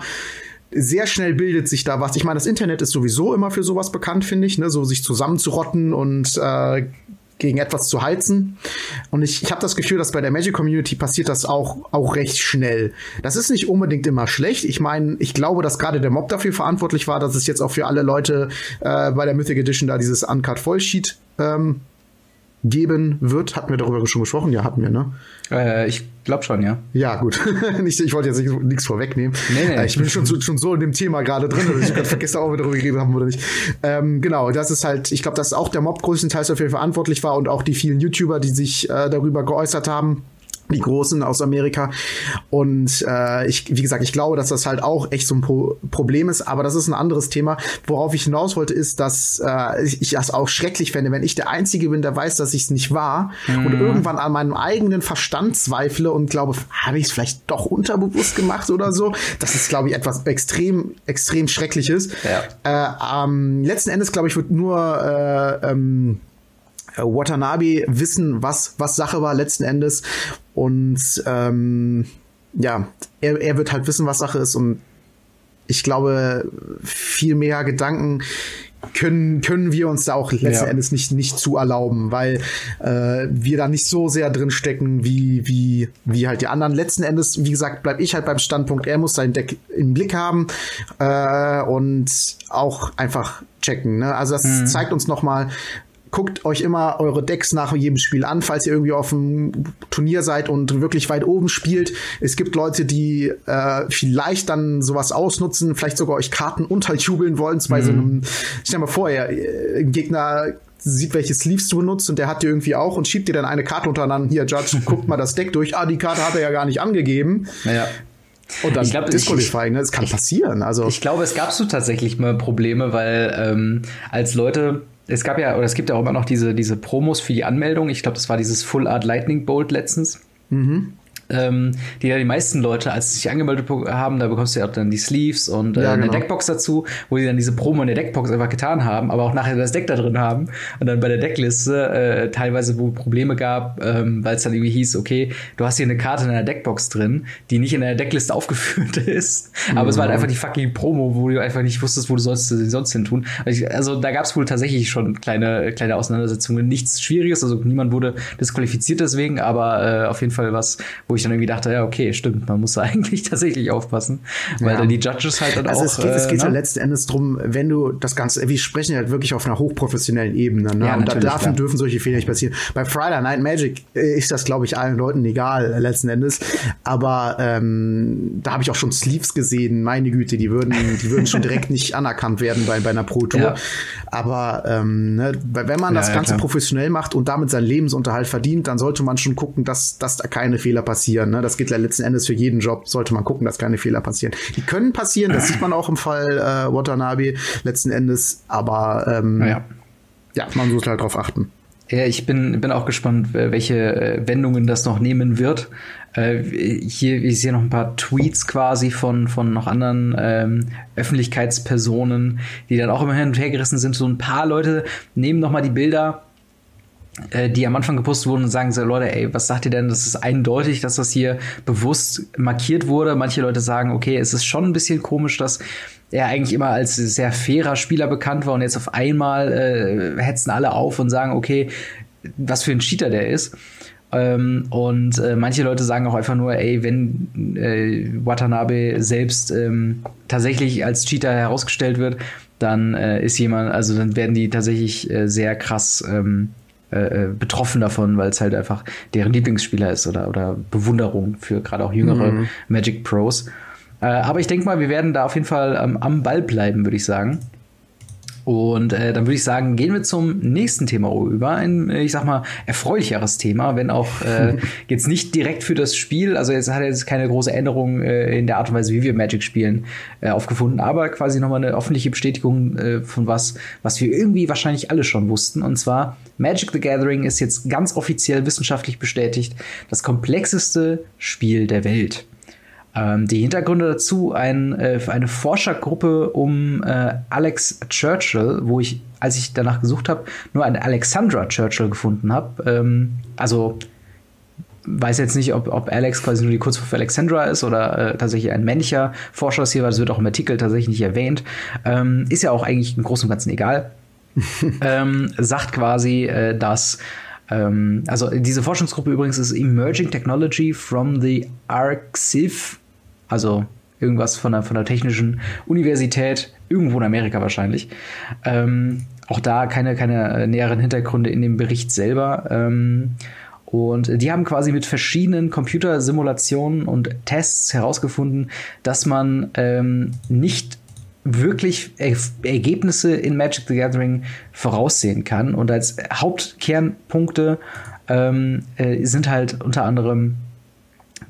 sehr schnell bildet sich da was. Ich meine, das Internet ist sowieso immer für sowas bekannt, finde ich, ne? so sich zusammenzurotten und äh, gegen etwas zu heizen. Und ich, ich habe das Gefühl, dass bei der Magic Community passiert das auch, auch recht schnell. Das ist nicht unbedingt immer schlecht. Ich meine, ich glaube, dass gerade der Mob dafür verantwortlich war, dass es jetzt auch für alle Leute äh, bei der Mythic Edition da dieses Uncut Vollsheet ähm, geben wird. Hatten wir darüber schon gesprochen? Ja, hatten wir, ne? Äh, ich glaube schon, ja. Ja, gut. ich wollte jetzt nichts vorwegnehmen. Nee, nee. Äh, ich bin schon, schon so in dem Thema gerade drin, dass ich gerade vergesse, ob wir darüber geredet haben oder nicht. Ähm, genau, das ist halt, ich glaube, dass auch der Mob größtenteils dafür verantwortlich war und auch die vielen YouTuber, die sich äh, darüber geäußert haben die Großen aus Amerika. Und äh, ich, wie gesagt, ich glaube, dass das halt auch echt so ein Pro Problem ist, aber das ist ein anderes Thema. Worauf ich hinaus wollte, ist, dass äh, ich, ich das auch schrecklich fände, wenn ich der Einzige bin, der weiß, dass ich es nicht war mhm. und irgendwann an meinem eigenen Verstand zweifle und glaube, habe ich es vielleicht doch unterbewusst gemacht oder so. Das ist, glaube ich, etwas extrem, extrem Schreckliches. Ja. Äh, ähm, letzten Endes, glaube ich, wird nur äh, ähm, äh, Watanabe wissen, was, was Sache war letzten Endes. Und ähm, ja, er, er wird halt wissen, was Sache ist. Und ich glaube, viel mehr Gedanken können, können wir uns da auch letzten ja. Endes nicht, nicht zu erlauben, weil äh, wir da nicht so sehr drin stecken wie, wie, wie halt die anderen. Letzten Endes, wie gesagt, bleib ich halt beim Standpunkt, er muss sein Deck im Blick haben äh, und auch einfach checken. Ne? Also das mhm. zeigt uns nochmal, guckt euch immer eure Decks nach jedem Spiel an, falls ihr irgendwie auf dem Turnier seid und wirklich weit oben spielt. Es gibt Leute, die äh, vielleicht dann sowas ausnutzen, vielleicht sogar euch Karten unterjubeln wollen bei mhm. so einem, stell dir mal vor, ihr, ein Gegner sieht, welche Sleeves du benutzt und der hat dir irgendwie auch und schiebt dir dann eine Karte untereinander. Hier, Judge, guckt mal das Deck durch. Ah, die Karte hat er ja gar nicht angegeben. Ja. Und dann ich glaub, Disqualifying, ne? das kann ich, passieren. Also ich glaube, es gab so tatsächlich mal Probleme, weil ähm, als Leute es gab ja, oder es gibt ja auch immer noch diese, diese Promos für die Anmeldung. Ich glaube, das war dieses Full Art Lightning Bolt letztens. Mhm ähm, die ja die meisten Leute, als sie sich angemeldet haben, da bekommst du ja auch dann die Sleeves und äh, ja, genau. eine Deckbox dazu, wo die dann diese Promo in der Deckbox einfach getan haben, aber auch nachher das Deck da drin haben und dann bei der Deckliste äh, teilweise, wo Probleme gab, ähm, weil es dann irgendwie hieß, okay, du hast hier eine Karte in einer Deckbox drin, die nicht in der Deckliste aufgeführt ist, aber mhm. es war halt mhm. einfach die fucking Promo, wo du einfach nicht wusstest, wo du sollst sie sonst hin tun. Also, also da gab es wohl tatsächlich schon kleine kleine Auseinandersetzungen, nichts Schwieriges, also niemand wurde disqualifiziert deswegen, aber äh, auf jeden Fall was, wo ich ich dann irgendwie dachte, ja, okay, stimmt, man muss da eigentlich tatsächlich aufpassen, weil ja. dann die Judges halt dann also auch. Es geht, es geht äh, ja ne? letzten Endes drum, wenn du das Ganze, wir sprechen ja wirklich auf einer hochprofessionellen Ebene, ne? Ja, und da dürfen, dürfen solche Fehler nicht passieren. Bei Friday Night Magic äh, ist das, glaube ich, allen Leuten egal, letzten Endes. Aber ähm, da habe ich auch schon Sleeves gesehen, meine Güte, die würden, die würden schon direkt nicht anerkannt werden bei, bei einer Pro Tour. Ja. Aber ähm, ne, wenn man das Ganze professionell macht und damit seinen Lebensunterhalt verdient, dann sollte man schon gucken, dass, dass da keine Fehler passieren passieren. Ne? Das geht ja letzten Endes für jeden Job, sollte man gucken, dass keine Fehler passieren. Die können passieren, das sieht man auch im Fall äh, Watanabe letzten Endes, aber ähm, ja. ja, man muss halt drauf achten. Ja, ich bin, bin auch gespannt, welche äh, Wendungen das noch nehmen wird. Äh, hier, ich sehe noch ein paar Tweets quasi von, von noch anderen ähm, Öffentlichkeitspersonen, die dann auch immer hin und her gerissen sind. So ein paar Leute nehmen noch mal die Bilder die am Anfang gepostet wurden und sagen so, Leute, ey, was sagt ihr denn? Das ist eindeutig, dass das hier bewusst markiert wurde. Manche Leute sagen, okay, es ist schon ein bisschen komisch, dass er eigentlich immer als sehr fairer Spieler bekannt war und jetzt auf einmal äh, hetzen alle auf und sagen, okay, was für ein Cheater der ist. Ähm, und äh, manche Leute sagen auch einfach nur, ey, wenn äh, Watanabe selbst ähm, tatsächlich als Cheater herausgestellt wird, dann äh, ist jemand, also dann werden die tatsächlich äh, sehr krass ähm, äh, äh, betroffen davon, weil es halt einfach deren Lieblingsspieler ist oder, oder Bewunderung für gerade auch jüngere mhm. Magic Pros. Äh, aber ich denke mal, wir werden da auf jeden Fall ähm, am Ball bleiben, würde ich sagen. Und äh, dann würde ich sagen, gehen wir zum nächsten Thema über. Ein, ich sag mal, erfreulicheres Thema, wenn auch äh, jetzt nicht direkt für das Spiel, also jetzt hat jetzt keine große Änderung äh, in der Art und Weise, wie wir Magic spielen, äh, aufgefunden, aber quasi nochmal eine öffentliche Bestätigung äh, von was, was wir irgendwie wahrscheinlich alle schon wussten. Und zwar, Magic the Gathering ist jetzt ganz offiziell wissenschaftlich bestätigt das komplexeste Spiel der Welt. Ähm, die Hintergründe dazu, ein, äh, eine Forschergruppe um äh, Alex Churchill, wo ich, als ich danach gesucht habe, nur eine Alexandra Churchill gefunden habe. Ähm, also weiß jetzt nicht, ob, ob Alex quasi nur die Kurzform für Alexandra ist oder äh, tatsächlich ein männlicher Forscher ist hier, weil das wird auch im Artikel tatsächlich nicht erwähnt. Ähm, ist ja auch eigentlich im Großen und Ganzen egal. ähm, sagt quasi, äh, dass ähm, also diese Forschungsgruppe übrigens ist Emerging Technology from the ArcSIV also irgendwas von der, von der technischen Universität, irgendwo in Amerika wahrscheinlich. Ähm, auch da keine, keine näheren Hintergründe in dem Bericht selber. Ähm, und die haben quasi mit verschiedenen Computersimulationen und Tests herausgefunden, dass man ähm, nicht wirklich er Ergebnisse in Magic the Gathering voraussehen kann. Und als Hauptkernpunkte ähm, äh, sind halt unter anderem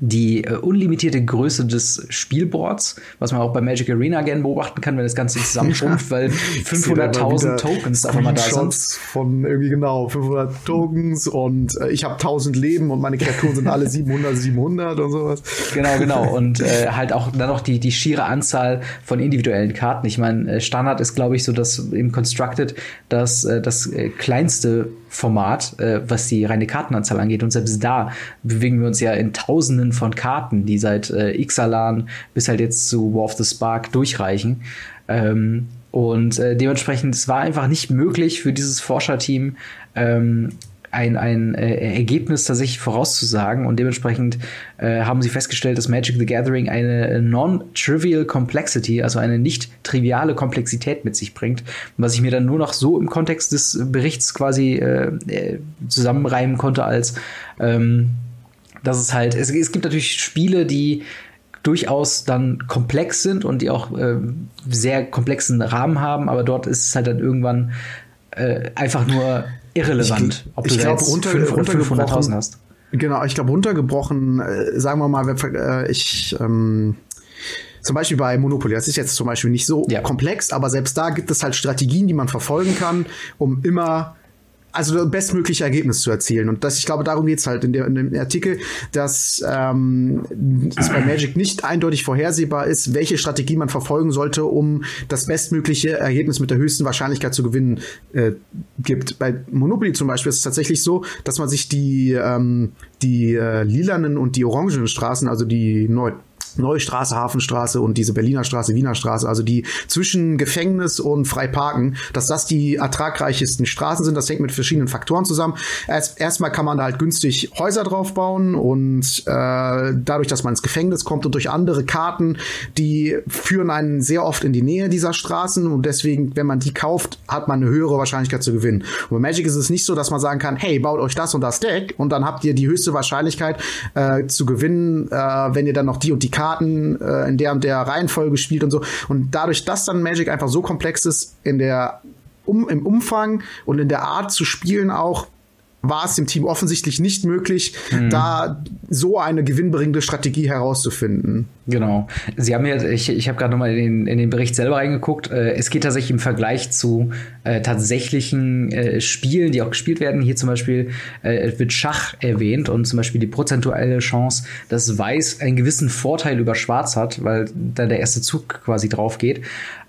die äh, unlimitierte Größe des Spielboards, was man auch bei Magic Arena gerne beobachten kann, wenn das Ganze zusammenschrumpft, weil 500.000 Tokens einfach mal da sind. Von irgendwie genau 500 Tokens und äh, ich habe 1000 Leben und meine Kreaturen sind alle 700, 700 und sowas. Genau, genau. Und äh, halt auch dann noch die, die schiere Anzahl von individuellen Karten. Ich meine, äh, Standard ist, glaube ich, so, dass im Constructed das, äh, das äh, kleinste Format, äh, was die reine Kartenanzahl angeht. Und selbst da bewegen wir uns ja in Tausenden von Karten, die seit äh, Ixalan bis halt jetzt zu War of the Spark durchreichen. Ähm, und äh, dementsprechend, es war einfach nicht möglich für dieses Forscherteam, ähm, ein, ein äh, Ergebnis tatsächlich vorauszusagen. Und dementsprechend äh, haben sie festgestellt, dass Magic the Gathering eine non-trivial Complexity, also eine nicht triviale Komplexität mit sich bringt, was ich mir dann nur noch so im Kontext des Berichts quasi äh, äh zusammenreimen konnte, als ähm, dass es halt, es, es gibt natürlich Spiele, die durchaus dann komplex sind und die auch äh, sehr komplexen Rahmen haben, aber dort ist es halt dann irgendwann äh, einfach nur irrelevant, ich, ob du glaub, runter, 500.000 hast. Genau, ich glaube, runtergebrochen, äh, sagen wir mal, äh, ich ähm, zum Beispiel bei Monopoly, das ist jetzt zum Beispiel nicht so ja. komplex, aber selbst da gibt es halt Strategien, die man verfolgen kann, um immer also bestmögliche Ergebnis zu erzielen. Und das, ich glaube, darum geht's halt in, der, in dem Artikel, dass ähm, es bei Magic nicht eindeutig vorhersehbar ist, welche Strategie man verfolgen sollte, um das bestmögliche Ergebnis mit der höchsten Wahrscheinlichkeit zu gewinnen äh, gibt. Bei Monopoly zum Beispiel ist es tatsächlich so, dass man sich die, ähm, die äh, lilanen und die orangenen Straßen, also die neu Neustraße, Hafenstraße und diese Berliner Straße, Wiener Straße, also die zwischen Gefängnis und Freiparken, dass das die ertragreichsten Straßen sind. Das hängt mit verschiedenen Faktoren zusammen. Erst, erstmal kann man da halt günstig Häuser drauf bauen und äh, dadurch, dass man ins Gefängnis kommt und durch andere Karten, die führen einen sehr oft in die Nähe dieser Straßen und deswegen, wenn man die kauft, hat man eine höhere Wahrscheinlichkeit zu gewinnen. Und bei Magic ist es nicht so, dass man sagen kann, hey, baut euch das und das Deck und dann habt ihr die höchste Wahrscheinlichkeit äh, zu gewinnen, äh, wenn ihr dann noch die und die Karten Karten äh, in der und der Reihenfolge spielt und so. Und dadurch, dass dann Magic einfach so komplex ist in der um, im Umfang und in der Art zu spielen auch, war es dem Team offensichtlich nicht möglich, mhm. da so eine gewinnbringende Strategie herauszufinden. Genau. Sie haben ja, ich, ich habe gerade nochmal in den, in den Bericht selber reingeguckt. Äh, es geht tatsächlich im Vergleich zu äh, tatsächlichen äh, Spielen, die auch gespielt werden. Hier zum Beispiel äh, wird Schach erwähnt und zum Beispiel die prozentuelle Chance, dass Weiß einen gewissen Vorteil über Schwarz hat, weil da der erste Zug quasi drauf geht.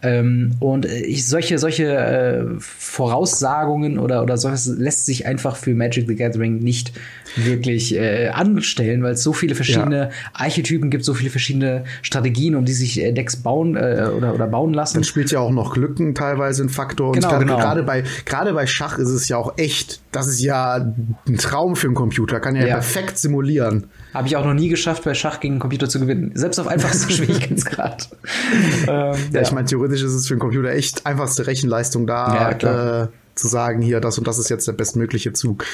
Ähm, und äh, ich, solche, solche äh, Voraussagungen oder, oder solches lässt sich einfach für Magic the Gathering nicht wirklich äh, anstellen, weil es so viele verschiedene ja. Archetypen gibt, so viele verschiedene Strategien, um die sich äh, Decks bauen äh, oder, oder bauen lassen. Dann spielt ja auch noch Glücken teilweise ein Faktor. Und genau, genau. gerade bei gerade bei Schach ist es ja auch echt, das ist ja ein Traum für einen Computer, kann ja, ja. perfekt simulieren. Habe ich auch noch nie geschafft, bei Schach gegen einen Computer zu gewinnen. Selbst auf einfachstem Schwierigkeitsgrad. ähm, ja, ja, ich meine, theoretisch ist es für einen Computer echt einfachste Rechenleistung da, äh, zu sagen, hier, das und das ist jetzt der bestmögliche Zug.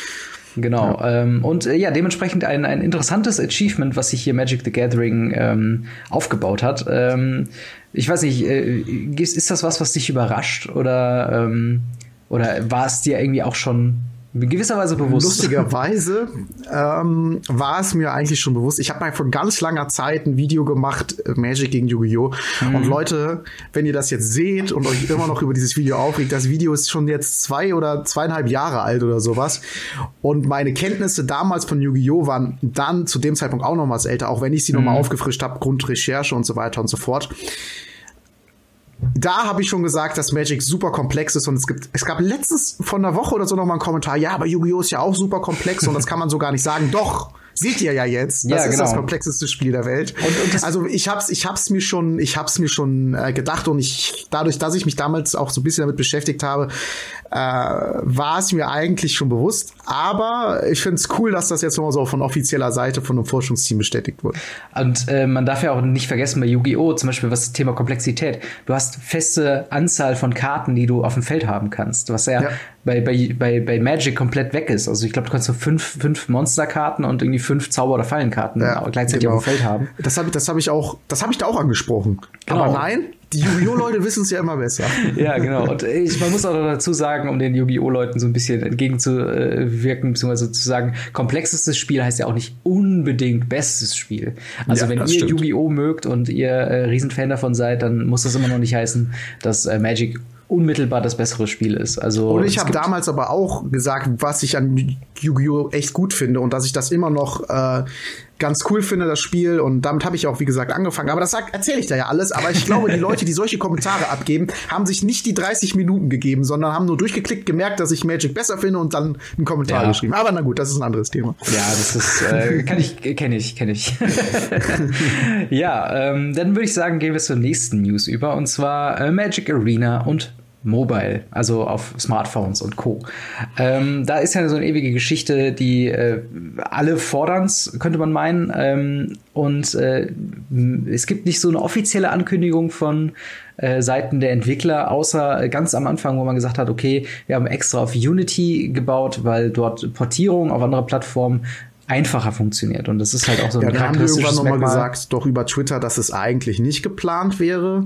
Genau. Ja. Ähm, und äh, ja, dementsprechend ein, ein interessantes Achievement, was sich hier Magic the Gathering ähm, aufgebaut hat. Ähm, ich weiß nicht, äh, ist, ist das was, was dich überrascht oder, ähm, oder war es dir irgendwie auch schon in gewisser Weise bewusst. Lustigerweise ähm, war es mir eigentlich schon bewusst. Ich habe mal vor ganz langer Zeit ein Video gemacht, äh, Magic gegen Yu-Gi-Oh! Mhm. Und Leute, wenn ihr das jetzt seht und euch immer noch über dieses Video aufregt, das Video ist schon jetzt zwei oder zweieinhalb Jahre alt oder sowas. Und meine Kenntnisse damals von Yu-Gi-Oh! waren dann zu dem Zeitpunkt auch noch was älter, auch wenn ich sie mhm. nochmal aufgefrischt habe, Grundrecherche und so weiter und so fort da habe ich schon gesagt, dass Magic super komplex ist und es gibt, es gab letztens von einer Woche oder so noch mal einen Kommentar, ja, aber Yu-Gi-Oh! ist ja auch super komplex und das kann man so gar nicht sagen. Doch, seht ihr ja jetzt. Das ja, ist genau. das komplexeste Spiel der Welt. Und, und also ich hab's, ich hab's mir schon, ich hab's mir schon äh, gedacht und ich, dadurch, dass ich mich damals auch so ein bisschen damit beschäftigt habe, äh, war es mir eigentlich schon bewusst. Aber ich finde es cool, dass das jetzt nochmal so von offizieller Seite von einem Forschungsteam bestätigt wurde. Und äh, man darf ja auch nicht vergessen bei Yu-Gi-Oh! zum Beispiel was das Thema Komplexität. Du hast feste Anzahl von Karten, die du auf dem Feld haben kannst. Was ja, ja. Bei, bei, bei, bei Magic komplett weg ist. Also ich glaube, du kannst so fünf, fünf Monsterkarten und irgendwie fünf Zauber- oder Fallenkarten ja, gleichzeitig genau. auf dem Feld haben. Das habe das hab ich auch, das habe ich da auch angesprochen. Genau. Aber nein, die Yu-Gi-Oh! Leute wissen es ja immer besser. ja, genau. Und ich, man muss auch dazu sagen, um den Yu-Gi-Oh! Leuten so ein bisschen entgegenzuwirken, beziehungsweise zu sagen, komplexestes Spiel heißt ja auch nicht unbedingt bestes Spiel. Also ja, wenn ihr Yu-Gi-Oh! mögt und ihr äh, Riesenfan davon seid, dann muss das immer noch nicht heißen, dass äh, Magic unmittelbar das bessere Spiel ist. Also und ich habe damals aber auch gesagt, was ich an Yu-Gi-Oh echt gut finde und dass ich das immer noch äh, ganz cool finde, das Spiel. Und damit habe ich auch, wie gesagt, angefangen. Aber das erzähle ich da ja alles. Aber ich glaube, die Leute, die solche Kommentare abgeben, haben sich nicht die 30 Minuten gegeben, sondern haben nur durchgeklickt, gemerkt, dass ich Magic besser finde und dann einen Kommentar ja. geschrieben. Aber na gut, das ist ein anderes Thema. Ja, das ist, äh, kann ich, kenne ich, kenne ich. ja, ähm, dann würde ich sagen, gehen wir zur nächsten News über. Und zwar äh, Magic Arena und Mobile, also auf Smartphones und Co. Ähm, da ist ja so eine ewige Geschichte, die äh, alle fordern's, könnte man meinen. Ähm, und äh, es gibt nicht so eine offizielle Ankündigung von äh, Seiten der Entwickler, außer ganz am Anfang, wo man gesagt hat, okay, wir haben extra auf Unity gebaut, weil dort Portierung auf andere Plattformen einfacher funktioniert. Und das ist halt auch so ein ja, da haben wir irgendwann nochmal gesagt, doch über Twitter, dass es eigentlich nicht geplant wäre.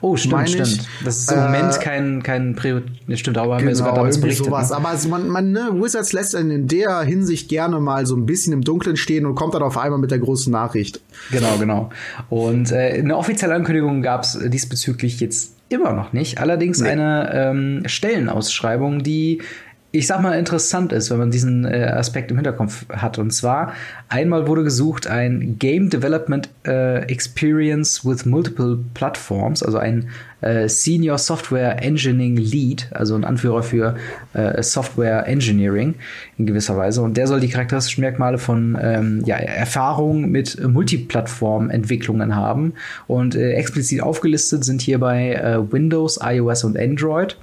Oh, stimmt, stimmt. Das ist im äh, Moment kein, kein Prio. Stimmt, aber genau, haben wir sogar damals berichtet. Sowas. Ne? Aber also man, man ne, Wizards lässt einen in der Hinsicht gerne mal so ein bisschen im Dunkeln stehen und kommt dann auf einmal mit der großen Nachricht. Genau, genau. Und äh, eine offizielle Ankündigung gab es diesbezüglich jetzt immer noch nicht. Allerdings nee. eine ähm, Stellenausschreibung, die ich sag mal, interessant ist, wenn man diesen äh, Aspekt im Hinterkopf hat. Und zwar, einmal wurde gesucht ein Game Development äh, Experience with Multiple Platforms, also ein äh, Senior Software Engineering Lead, also ein Anführer für äh, Software Engineering in gewisser Weise. Und der soll die charakteristischen Merkmale von ähm, ja, Erfahrung mit Multiplattform-Entwicklungen haben. Und äh, explizit aufgelistet sind hierbei äh, Windows, iOS und Android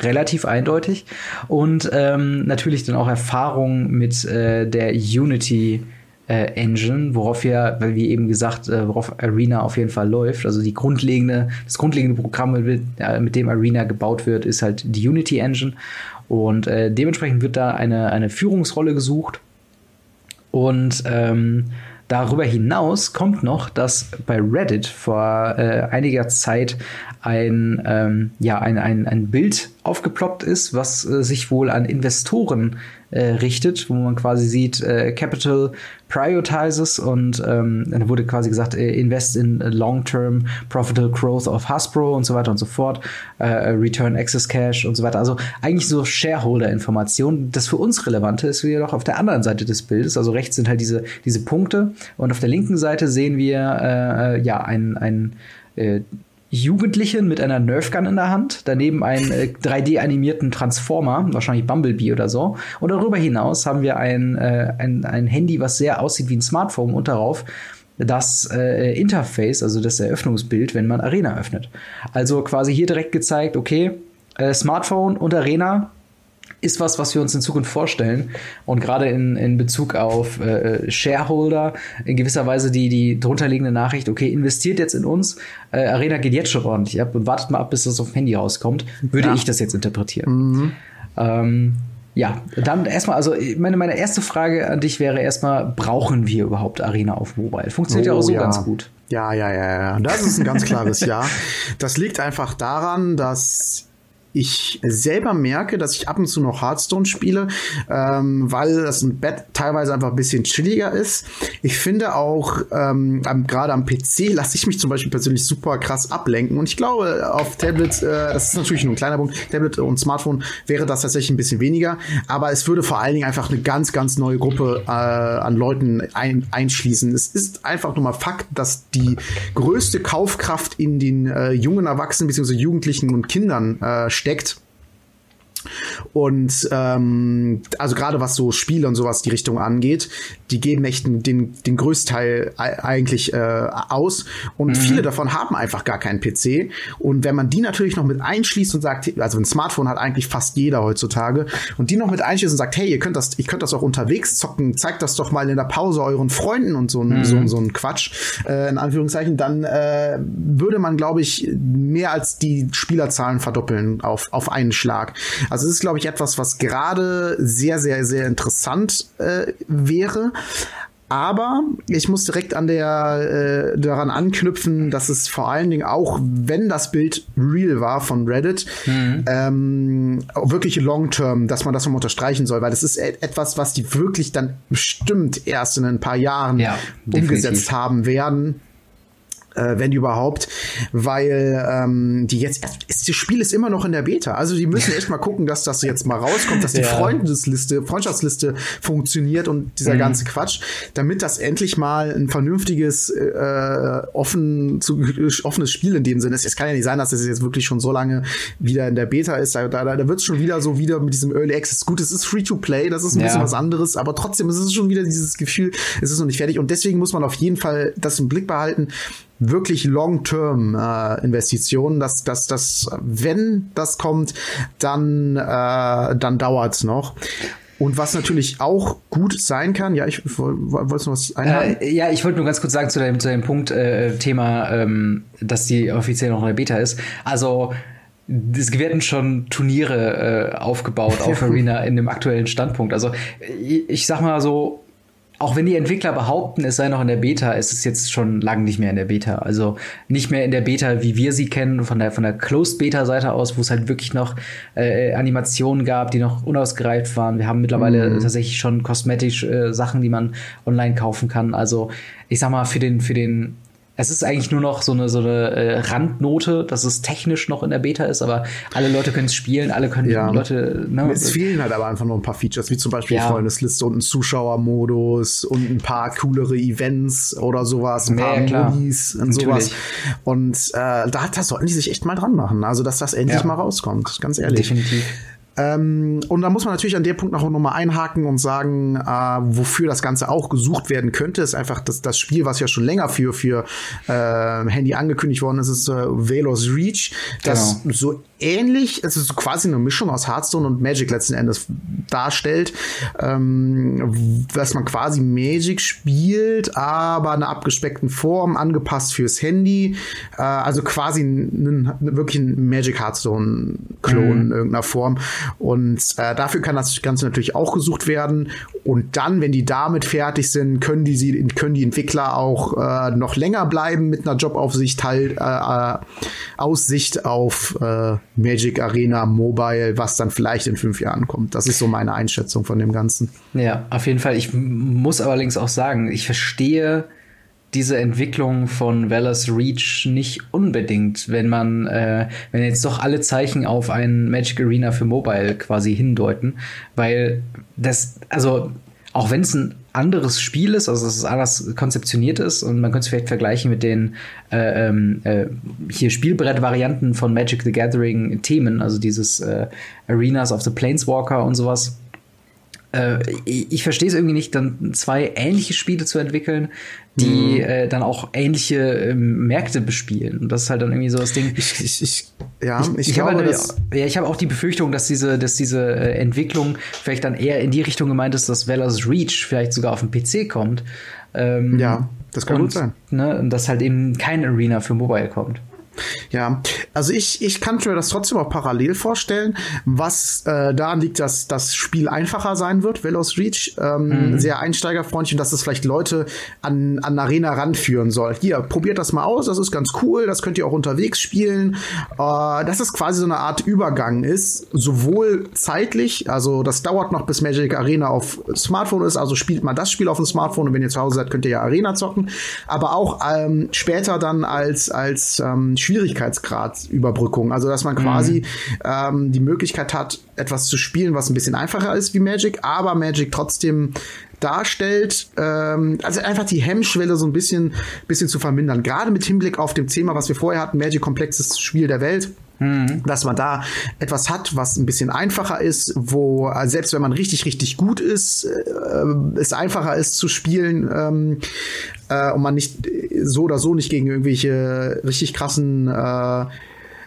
relativ eindeutig. Und ähm, natürlich dann auch Erfahrung mit äh, der Unity äh, Engine, worauf ja, weil wie eben gesagt, äh, worauf Arena auf jeden Fall läuft. Also die grundlegende, das grundlegende Programm, mit, äh, mit dem Arena gebaut wird, ist halt die Unity Engine. Und äh, dementsprechend wird da eine, eine Führungsrolle gesucht. Und ähm, Darüber hinaus kommt noch, dass bei Reddit vor äh, einiger Zeit ein, ähm, ja, ein, ein, ein Bild aufgeploppt ist, was äh, sich wohl an Investoren äh, richtet, wo man quasi sieht, äh, Capital prioritizes und ähm, dann wurde quasi gesagt, äh, invest in long-term profitable growth of Hasbro und so weiter und so fort, äh, return access cash und so weiter. Also eigentlich so Shareholder-Informationen. Das für uns relevante ist jedoch auf der anderen Seite des Bildes. Also rechts sind halt diese, diese Punkte und auf der linken Seite sehen wir äh, äh ja ein, ein Jugendlichen mit einer Nerfgun in der Hand, daneben einen äh, 3D-animierten Transformer, wahrscheinlich Bumblebee oder so. Und darüber hinaus haben wir ein, äh, ein, ein Handy, was sehr aussieht wie ein Smartphone und darauf das äh, Interface, also das Eröffnungsbild, wenn man Arena öffnet. Also quasi hier direkt gezeigt, okay, äh, Smartphone und Arena ist was, was wir uns in Zukunft vorstellen. Und gerade in, in Bezug auf äh, Shareholder, in gewisser Weise die, die drunterliegende Nachricht, okay, investiert jetzt in uns, äh, Arena geht jetzt schon ordentlich ab und wartet mal ab, bis das auf dem Handy rauskommt, würde ja. ich das jetzt interpretieren. Mhm. Ähm, ja, dann erstmal, also meine, meine erste Frage an dich wäre erstmal, brauchen wir überhaupt Arena auf Mobile? Funktioniert oh, ja auch so ja. ganz gut. Ja, ja, ja, ja. Das ist ein ganz klares Ja. Das liegt einfach daran, dass ich selber merke, dass ich ab und zu noch Hearthstone spiele, ähm, weil das im Bett teilweise einfach ein bisschen chilliger ist. Ich finde auch, ähm, gerade am PC lasse ich mich zum Beispiel persönlich super krass ablenken. Und ich glaube, auf Tablet, äh, das ist natürlich nur ein kleiner Punkt, Tablet und Smartphone wäre das tatsächlich ein bisschen weniger. Aber es würde vor allen Dingen einfach eine ganz, ganz neue Gruppe äh, an Leuten ein, einschließen. Es ist einfach nur mal Fakt, dass die größte Kaufkraft in den äh, jungen Erwachsenen bzw. Jugendlichen und Kindern äh, steckt. Und ähm, also gerade was so Spiele und sowas die Richtung angeht, die geben echt den, den größten Teil eigentlich äh, aus. Und mhm. viele davon haben einfach gar keinen PC. Und wenn man die natürlich noch mit einschließt und sagt, also ein Smartphone hat eigentlich fast jeder heutzutage, und die noch mit einschließt und sagt, hey, ihr könnt das, ihr könnt das auch unterwegs zocken, zeigt das doch mal in der Pause euren Freunden und so, mhm. so, so ein Quatsch, äh, in Anführungszeichen, dann äh, würde man, glaube ich, mehr als die Spielerzahlen verdoppeln auf, auf einen Schlag. Also Also es ist, glaube ich, etwas, was gerade sehr, sehr, sehr interessant äh, wäre. Aber ich muss direkt an der äh, daran anknüpfen, dass es vor allen Dingen auch, wenn das Bild real war von Reddit, mhm. ähm, wirklich long term, dass man das nochmal unterstreichen soll, weil das ist etwas, was die wirklich dann bestimmt erst in ein paar Jahren ja, umgesetzt haben werden äh, wenn überhaupt, weil ähm, die jetzt, ist, das Spiel ist immer noch in der Beta. Also die müssen echt mal gucken, dass das jetzt mal rauskommt, dass die ja. Freundesliste, Freundschaftsliste funktioniert und dieser mhm. ganze Quatsch, damit das endlich mal ein vernünftiges, äh, offen, zu, offenes Spiel in dem Sinne ist. Es kann ja nicht sein, dass das jetzt wirklich schon so lange wieder in der Beta ist. Da, da, da wird es schon wieder so wieder mit diesem Early Access. Gut, es ist free to play, das ist ein ja. bisschen was anderes, aber trotzdem ist es schon wieder dieses Gefühl, es ist noch nicht fertig. Und deswegen muss man auf jeden Fall das im Blick behalten wirklich Long-Term-Investitionen, äh, dass, dass, dass, wenn das kommt, dann, äh, dann dauert's noch. Und was natürlich auch gut sein kann, ja, ich wollte noch was einhaken? Äh, ja, ich wollte nur ganz kurz sagen zu deinem, zu deinem Punkt, äh, Thema, ähm, dass die offiziell noch in der Beta ist. Also, es werden schon Turniere äh, aufgebaut auf Arena in dem aktuellen Standpunkt. Also, ich, ich sag mal so, auch wenn die Entwickler behaupten, es sei noch in der Beta, ist es jetzt schon lange nicht mehr in der Beta. Also nicht mehr in der Beta, wie wir sie kennen, von der, von der Closed Beta-Seite aus, wo es halt wirklich noch äh, Animationen gab, die noch unausgereift waren. Wir haben mittlerweile mhm. tatsächlich schon kosmetisch äh, Sachen, die man online kaufen kann. Also ich sag mal, für den, für den es ist eigentlich nur noch so eine, so eine äh, Randnote, dass es technisch noch in der Beta ist, aber alle Leute können es spielen, alle können ja. Leute. Ne, es fehlen halt aber einfach noch ein paar Features, wie zum Beispiel ja. Freundesliste und ein Zuschauermodus und ein paar coolere Events oder sowas, ein paar ja, Modis und Natürlich. sowas. Und äh, da, da sollten die sich echt mal dran machen. Also, dass das endlich ja. mal rauskommt, ganz ehrlich. Definitiv. Ähm, und da muss man natürlich an dem Punkt noch mal einhaken und sagen, äh, wofür das Ganze auch gesucht werden könnte, ist einfach das, das Spiel, was ja schon länger für, für äh, Handy angekündigt worden ist, ist äh, Velos Reach, das genau. so ähnlich, es ist quasi eine Mischung aus Hearthstone und Magic letzten Endes darstellt, ähm, dass man quasi Magic spielt, aber in einer abgespeckten Form, angepasst fürs Handy, äh, also quasi einen, wirklich ein Magic Hearthstone-Klon mhm. in irgendeiner Form. Und äh, dafür kann das Ganze natürlich auch gesucht werden. Und dann, wenn die damit fertig sind, können die, sie, können die Entwickler auch äh, noch länger bleiben mit einer Jobaufsicht, halt, äh, äh Aussicht auf äh, Magic Arena Mobile, was dann vielleicht in fünf Jahren kommt. Das ist so meine Einschätzung von dem Ganzen. Ja, auf jeden Fall. Ich muss allerdings auch sagen, ich verstehe diese Entwicklung von Valor's Reach nicht unbedingt, wenn man, äh, wenn jetzt doch alle Zeichen auf ein Magic Arena für Mobile quasi hindeuten, weil das, also auch wenn es ein anderes Spiel ist, also dass es anders konzeptioniert ist und man könnte es vielleicht vergleichen mit den äh, ähm, äh, hier Spielbrett-Varianten von Magic the Gathering Themen, also dieses äh, Arenas of the Planeswalker und sowas äh, ich, ich verstehe es irgendwie nicht, dann zwei ähnliche Spiele zu entwickeln, die mhm. äh, dann auch ähnliche äh, Märkte bespielen. Und das ist halt dann irgendwie so das Ding. Ich, ich, ich ja, ich, ich, ich glaube, halt, das ja, ich habe auch die Befürchtung, dass diese, dass diese äh, Entwicklung vielleicht dann eher in die Richtung gemeint ist, dass Valor's Reach vielleicht sogar auf den PC kommt. Ähm, ja, das kann und, gut sein. Ne, und dass halt eben kein Arena für Mobile kommt. Ja, also ich, ich kann mir das trotzdem auch parallel vorstellen, was äh, daran liegt, dass das Spiel einfacher sein wird, Velos Reach, ähm, mhm. sehr einsteigerfreundlich und dass es vielleicht Leute an, an Arena ranführen soll. Hier, probiert das mal aus, das ist ganz cool, das könnt ihr auch unterwegs spielen. Äh, dass es quasi so eine Art Übergang ist, sowohl zeitlich, also das dauert noch bis Magic Arena auf Smartphone ist, also spielt mal das Spiel auf dem Smartphone und wenn ihr zu Hause seid, könnt ihr ja Arena zocken, aber auch ähm, später dann als, als ähm, Schwierigkeitsgrad-Überbrückung. Also, dass man quasi mhm. ähm, die Möglichkeit hat, etwas zu spielen, was ein bisschen einfacher ist wie Magic, aber Magic trotzdem darstellt, ähm, also einfach die Hemmschwelle so ein bisschen, bisschen zu vermindern. Gerade mit Hinblick auf dem Thema, was wir vorher hatten, Magic komplexes Spiel der Welt. Mhm. Dass man da etwas hat, was ein bisschen einfacher ist, wo äh, selbst wenn man richtig, richtig gut ist, äh, es einfacher ist zu spielen ähm, äh, und man nicht so oder so nicht gegen irgendwelche richtig krassen äh,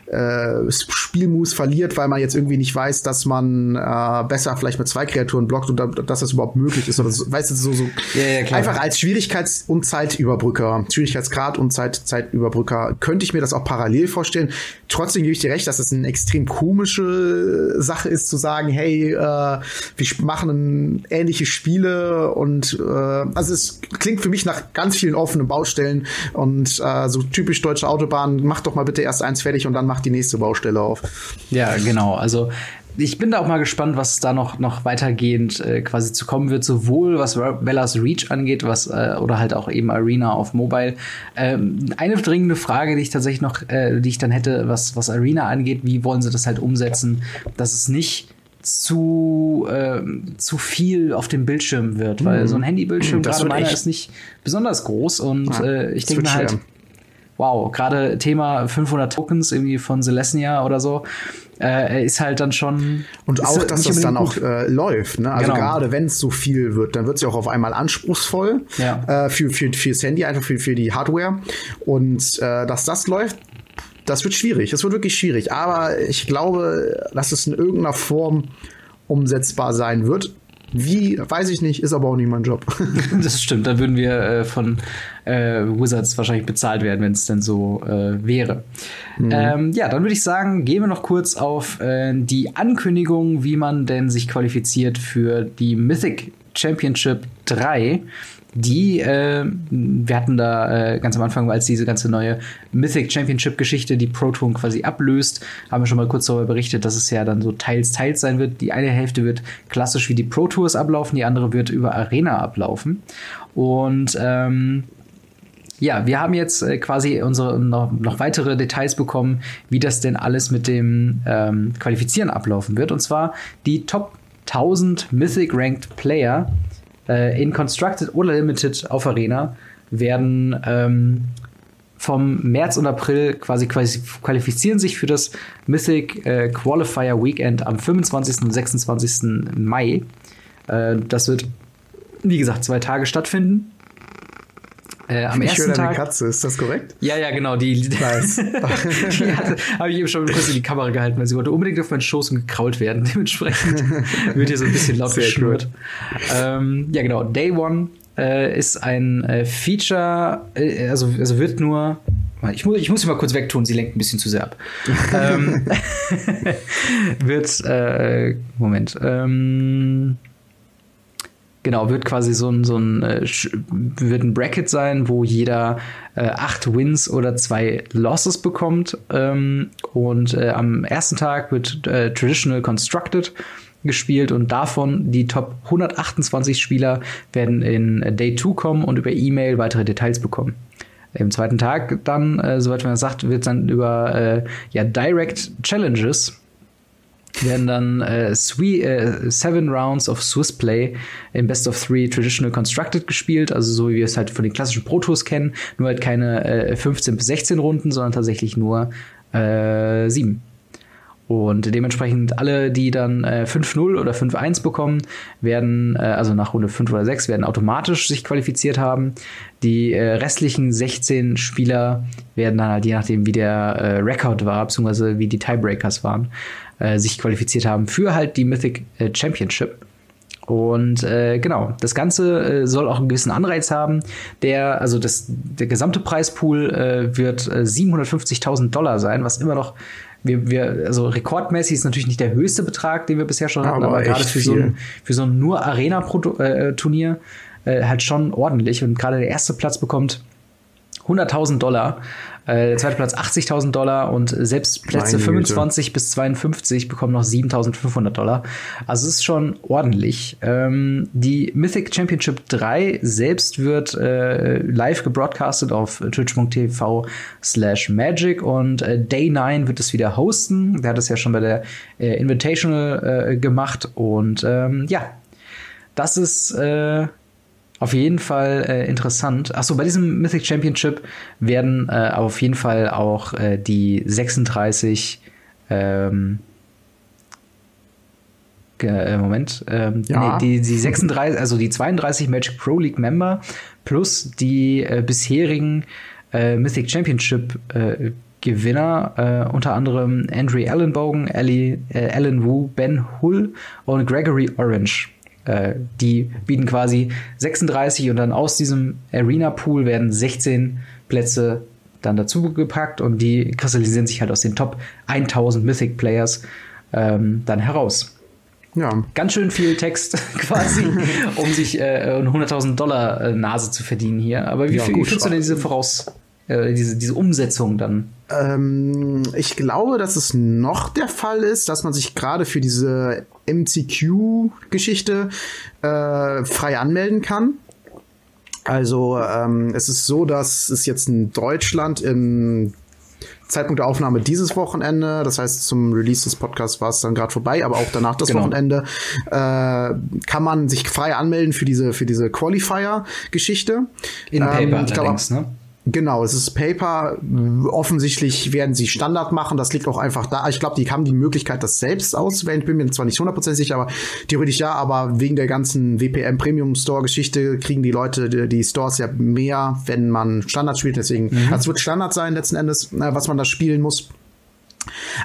äh, Spielmus verliert, weil man jetzt irgendwie nicht weiß, dass man äh, besser vielleicht mit zwei Kreaturen blockt und da, dass das überhaupt möglich ist. Oder so, weißt du, so, so ja, ja, einfach als Schwierigkeits- und Zeitüberbrücker, Schwierigkeitsgrad und Zeit, Zeitüberbrücker, könnte ich mir das auch parallel vorstellen. Trotzdem gebe ich dir recht, dass das eine extrem komische Sache ist, zu sagen, hey, äh, wir machen ähnliche Spiele und äh, also es klingt für mich nach ganz vielen offenen Baustellen und äh, so typisch deutsche Autobahn, mach doch mal bitte erst eins fertig und dann mach die nächste Baustelle auf. Ja, genau. Also ich bin da auch mal gespannt, was da noch, noch weitergehend äh, quasi zu kommen wird, sowohl was Bellas Reach angeht, was äh, oder halt auch eben Arena auf Mobile. Ähm, eine dringende Frage, die ich tatsächlich noch, äh, die ich dann hätte, was, was Arena angeht, wie wollen sie das halt umsetzen, dass es nicht zu, äh, zu viel auf dem Bildschirm wird, weil mhm. so ein Handybildschirm, gerade meiner, ist nicht besonders groß und ja, äh, ich denke halt, wow, gerade Thema 500 Tokens irgendwie von Celestia oder so, äh, ist halt dann schon. Und auch, dass das dann auch äh, läuft. Ne? Also genau. gerade wenn es so viel wird, dann wird es ja auch auf einmal anspruchsvoll ja. äh, für, für, fürs Handy, einfach für, für die Hardware. Und äh, dass das läuft, das wird schwierig. Das wird wirklich schwierig. Aber ich glaube, dass es in irgendeiner Form umsetzbar sein wird. Wie, weiß ich nicht, ist aber auch nicht mein Job. das stimmt, da würden wir äh, von äh, Wizards wahrscheinlich bezahlt werden, wenn es denn so äh, wäre. Mhm. Ähm, ja, dann würde ich sagen, gehen wir noch kurz auf äh, die Ankündigung, wie man denn sich qualifiziert für die Mythic Championship 3 die, äh, wir hatten da äh, ganz am Anfang, als diese ganze neue Mythic Championship Geschichte die Pro Tour quasi ablöst, haben wir schon mal kurz darüber berichtet, dass es ja dann so teils, teils sein wird. Die eine Hälfte wird klassisch wie die Pro Tours ablaufen, die andere wird über Arena ablaufen. Und ähm, ja, wir haben jetzt äh, quasi unsere noch, noch, weitere Details bekommen, wie das denn alles mit dem ähm, Qualifizieren ablaufen wird. Und zwar die Top 1000 Mythic Ranked Player äh, in Constructed oder Limited auf Arena werden ähm, vom März und April quasi qualifizieren sich für das Mythic äh, Qualifier Weekend am 25. und 26. Mai. Äh, das wird, wie gesagt, zwei Tage stattfinden. Äh, am ich ersten Tag. Katze, ist das korrekt? Ja, ja, genau. Die, nice. die habe ich eben schon kurz in die Kamera gehalten, weil sie wollte unbedingt auf meinen Schoß und gekrault werden. Dementsprechend wird hier so ein bisschen laut geschnurrt. Ähm, ja, genau. Day One äh, ist ein äh, Feature, äh, also, also wird nur ich muss, ich muss sie mal kurz wegtun, sie lenkt ein bisschen zu sehr ab. ähm, wird, äh, Moment, ähm, Genau, wird quasi so ein, so ein, äh, wird ein Bracket sein, wo jeder äh, acht Wins oder zwei Losses bekommt. Ähm, und äh, am ersten Tag wird äh, Traditional Constructed gespielt und davon die Top 128 Spieler werden in Day 2 kommen und über E-Mail weitere Details bekommen. Im zweiten Tag dann, äh, soweit man sagt, wird dann über äh, ja, Direct Challenges werden dann äh, three, äh, seven Rounds of Swiss Play im Best of Three Traditional Constructed gespielt, also so wie wir es halt von den klassischen Pro Tours kennen, nur halt keine äh, 15 bis 16 Runden, sondern tatsächlich nur äh, sieben. Und dementsprechend alle, die dann äh, 5-0 oder 5-1 bekommen, werden, äh, also nach Runde 5 oder 6, werden automatisch sich qualifiziert haben. Die äh, restlichen 16 Spieler werden dann halt, je nachdem wie der äh, Rekord war, beziehungsweise wie die Tiebreakers waren, äh, sich qualifiziert haben für halt die Mythic äh, Championship. Und äh, genau, das Ganze äh, soll auch einen gewissen Anreiz haben. Der, also das, der gesamte Preispool äh, wird äh, 750.000 Dollar sein, was immer noch wir, wir, also rekordmäßig ist natürlich nicht der höchste Betrag, den wir bisher schon hatten, aber, aber gerade für so, ein, für so ein nur Arena-Turnier äh, halt schon ordentlich. Und gerade der erste Platz bekommt 100.000 Dollar. Äh, der zweite Platz 80.000 Dollar und selbst Plätze Meine 25 Güte. bis 52 bekommen noch 7.500 Dollar. Also es ist schon ordentlich. Ähm, die Mythic Championship 3 selbst wird äh, live gebroadcastet auf twitch.tv slash magic und äh, Day 9 wird es wieder hosten. Der hat es ja schon bei der äh, Invitational äh, gemacht und ähm, ja, das ist äh, auf jeden Fall äh, interessant. Achso, bei diesem Mythic Championship werden äh, auf jeden Fall auch äh, die 36 ähm, äh, Moment, ähm, ja. nee, die, die 36, also die 32 Magic Pro League Member plus die äh, bisherigen äh, Mythic Championship äh, Gewinner, äh, unter anderem Andrew Allenbogen, Ellie, äh, Alan Wu, Ben Hull und Gregory Orange. Äh, die bieten quasi 36 und dann aus diesem Arena Pool werden 16 Plätze dann dazu gepackt und die kristallisieren sich halt aus den Top 1000 Mythic Players ähm, dann heraus. Ja. Ganz schön viel Text quasi, um sich äh, eine 100.000 Dollar äh, Nase zu verdienen hier. Aber wie, ja, wie findest du denn diese Voraus, äh, diese, diese Umsetzung dann? Ähm, ich glaube, dass es noch der Fall ist, dass man sich gerade für diese MCQ-Geschichte äh, frei anmelden kann. Also ähm, es ist so, dass es jetzt in Deutschland im Zeitpunkt der Aufnahme dieses Wochenende, das heißt zum Release des Podcasts war es dann gerade vorbei, aber auch danach das genau. Wochenende äh, kann man sich frei anmelden für diese für diese Qualifier-Geschichte. In Paper ähm, ich glaub, ne? Genau, es ist Paper. Offensichtlich werden sie Standard machen. Das liegt auch einfach da. Ich glaube, die haben die Möglichkeit, das selbst auszuwählen. Ich bin mir zwar nicht 100% sicher, aber theoretisch ja. Aber wegen der ganzen WPM Premium Store Geschichte kriegen die Leute die, die Stores ja mehr, wenn man Standard spielt. Deswegen, mhm. also es wird Standard sein letzten Endes, äh, was man da spielen muss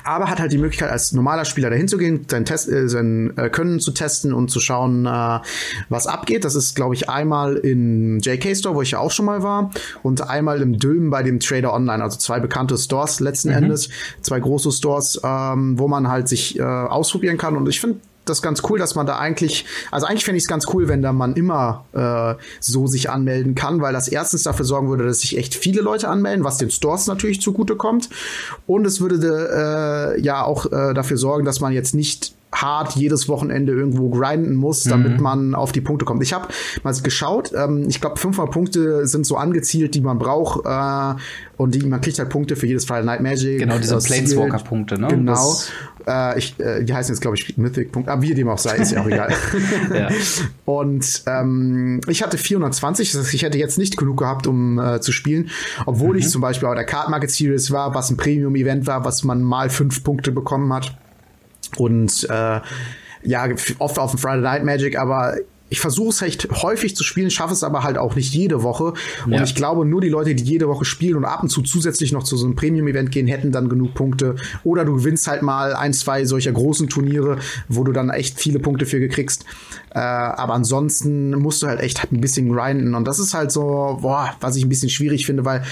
aber hat halt die Möglichkeit, als normaler Spieler dahin zu gehen, sein, Test, äh, sein äh, Können zu testen und zu schauen, äh, was abgeht. Das ist, glaube ich, einmal im JK Store, wo ich ja auch schon mal war, und einmal im Dülmen bei dem Trader Online, also zwei bekannte Stores letzten mhm. Endes, zwei große Stores, ähm, wo man halt sich äh, ausprobieren kann. Und ich finde das ganz cool, dass man da eigentlich, also eigentlich fände ich es ganz cool, wenn da man immer äh, so sich anmelden kann, weil das erstens dafür sorgen würde, dass sich echt viele Leute anmelden, was den Stores natürlich zugute kommt. Und es würde äh, ja auch äh, dafür sorgen, dass man jetzt nicht hart jedes Wochenende irgendwo grinden muss, damit mhm. man auf die Punkte kommt. Ich habe mal geschaut, ähm, ich glaube 500 Punkte sind so angezielt, die man braucht äh, und die, man kriegt halt Punkte für jedes Friday Night Magic. Genau, diese Planeswalker-Punkte, ne? Genau. Äh, ich, äh, die heißen jetzt, glaube ich, Mythic-Punkte, aber wie dem auch sei, ist ja auch egal. ja. Und ähm, ich hatte 420, das heißt, ich hätte jetzt nicht genug gehabt, um äh, zu spielen, obwohl mhm. ich zum Beispiel bei der Card Market Series war, was ein Premium-Event war, was man mal fünf Punkte bekommen hat. Und äh, ja, oft auf dem Friday Night Magic, aber ich versuche es echt häufig zu spielen, schaffe es aber halt auch nicht jede Woche. Und ja. ich glaube, nur die Leute, die jede Woche spielen und ab und zu zusätzlich noch zu so einem Premium-Event gehen, hätten dann genug Punkte. Oder du gewinnst halt mal ein, zwei solcher großen Turniere, wo du dann echt viele Punkte für gekriegst. Äh, aber ansonsten musst du halt echt ein bisschen grinden. Und das ist halt so, boah, was ich ein bisschen schwierig finde, weil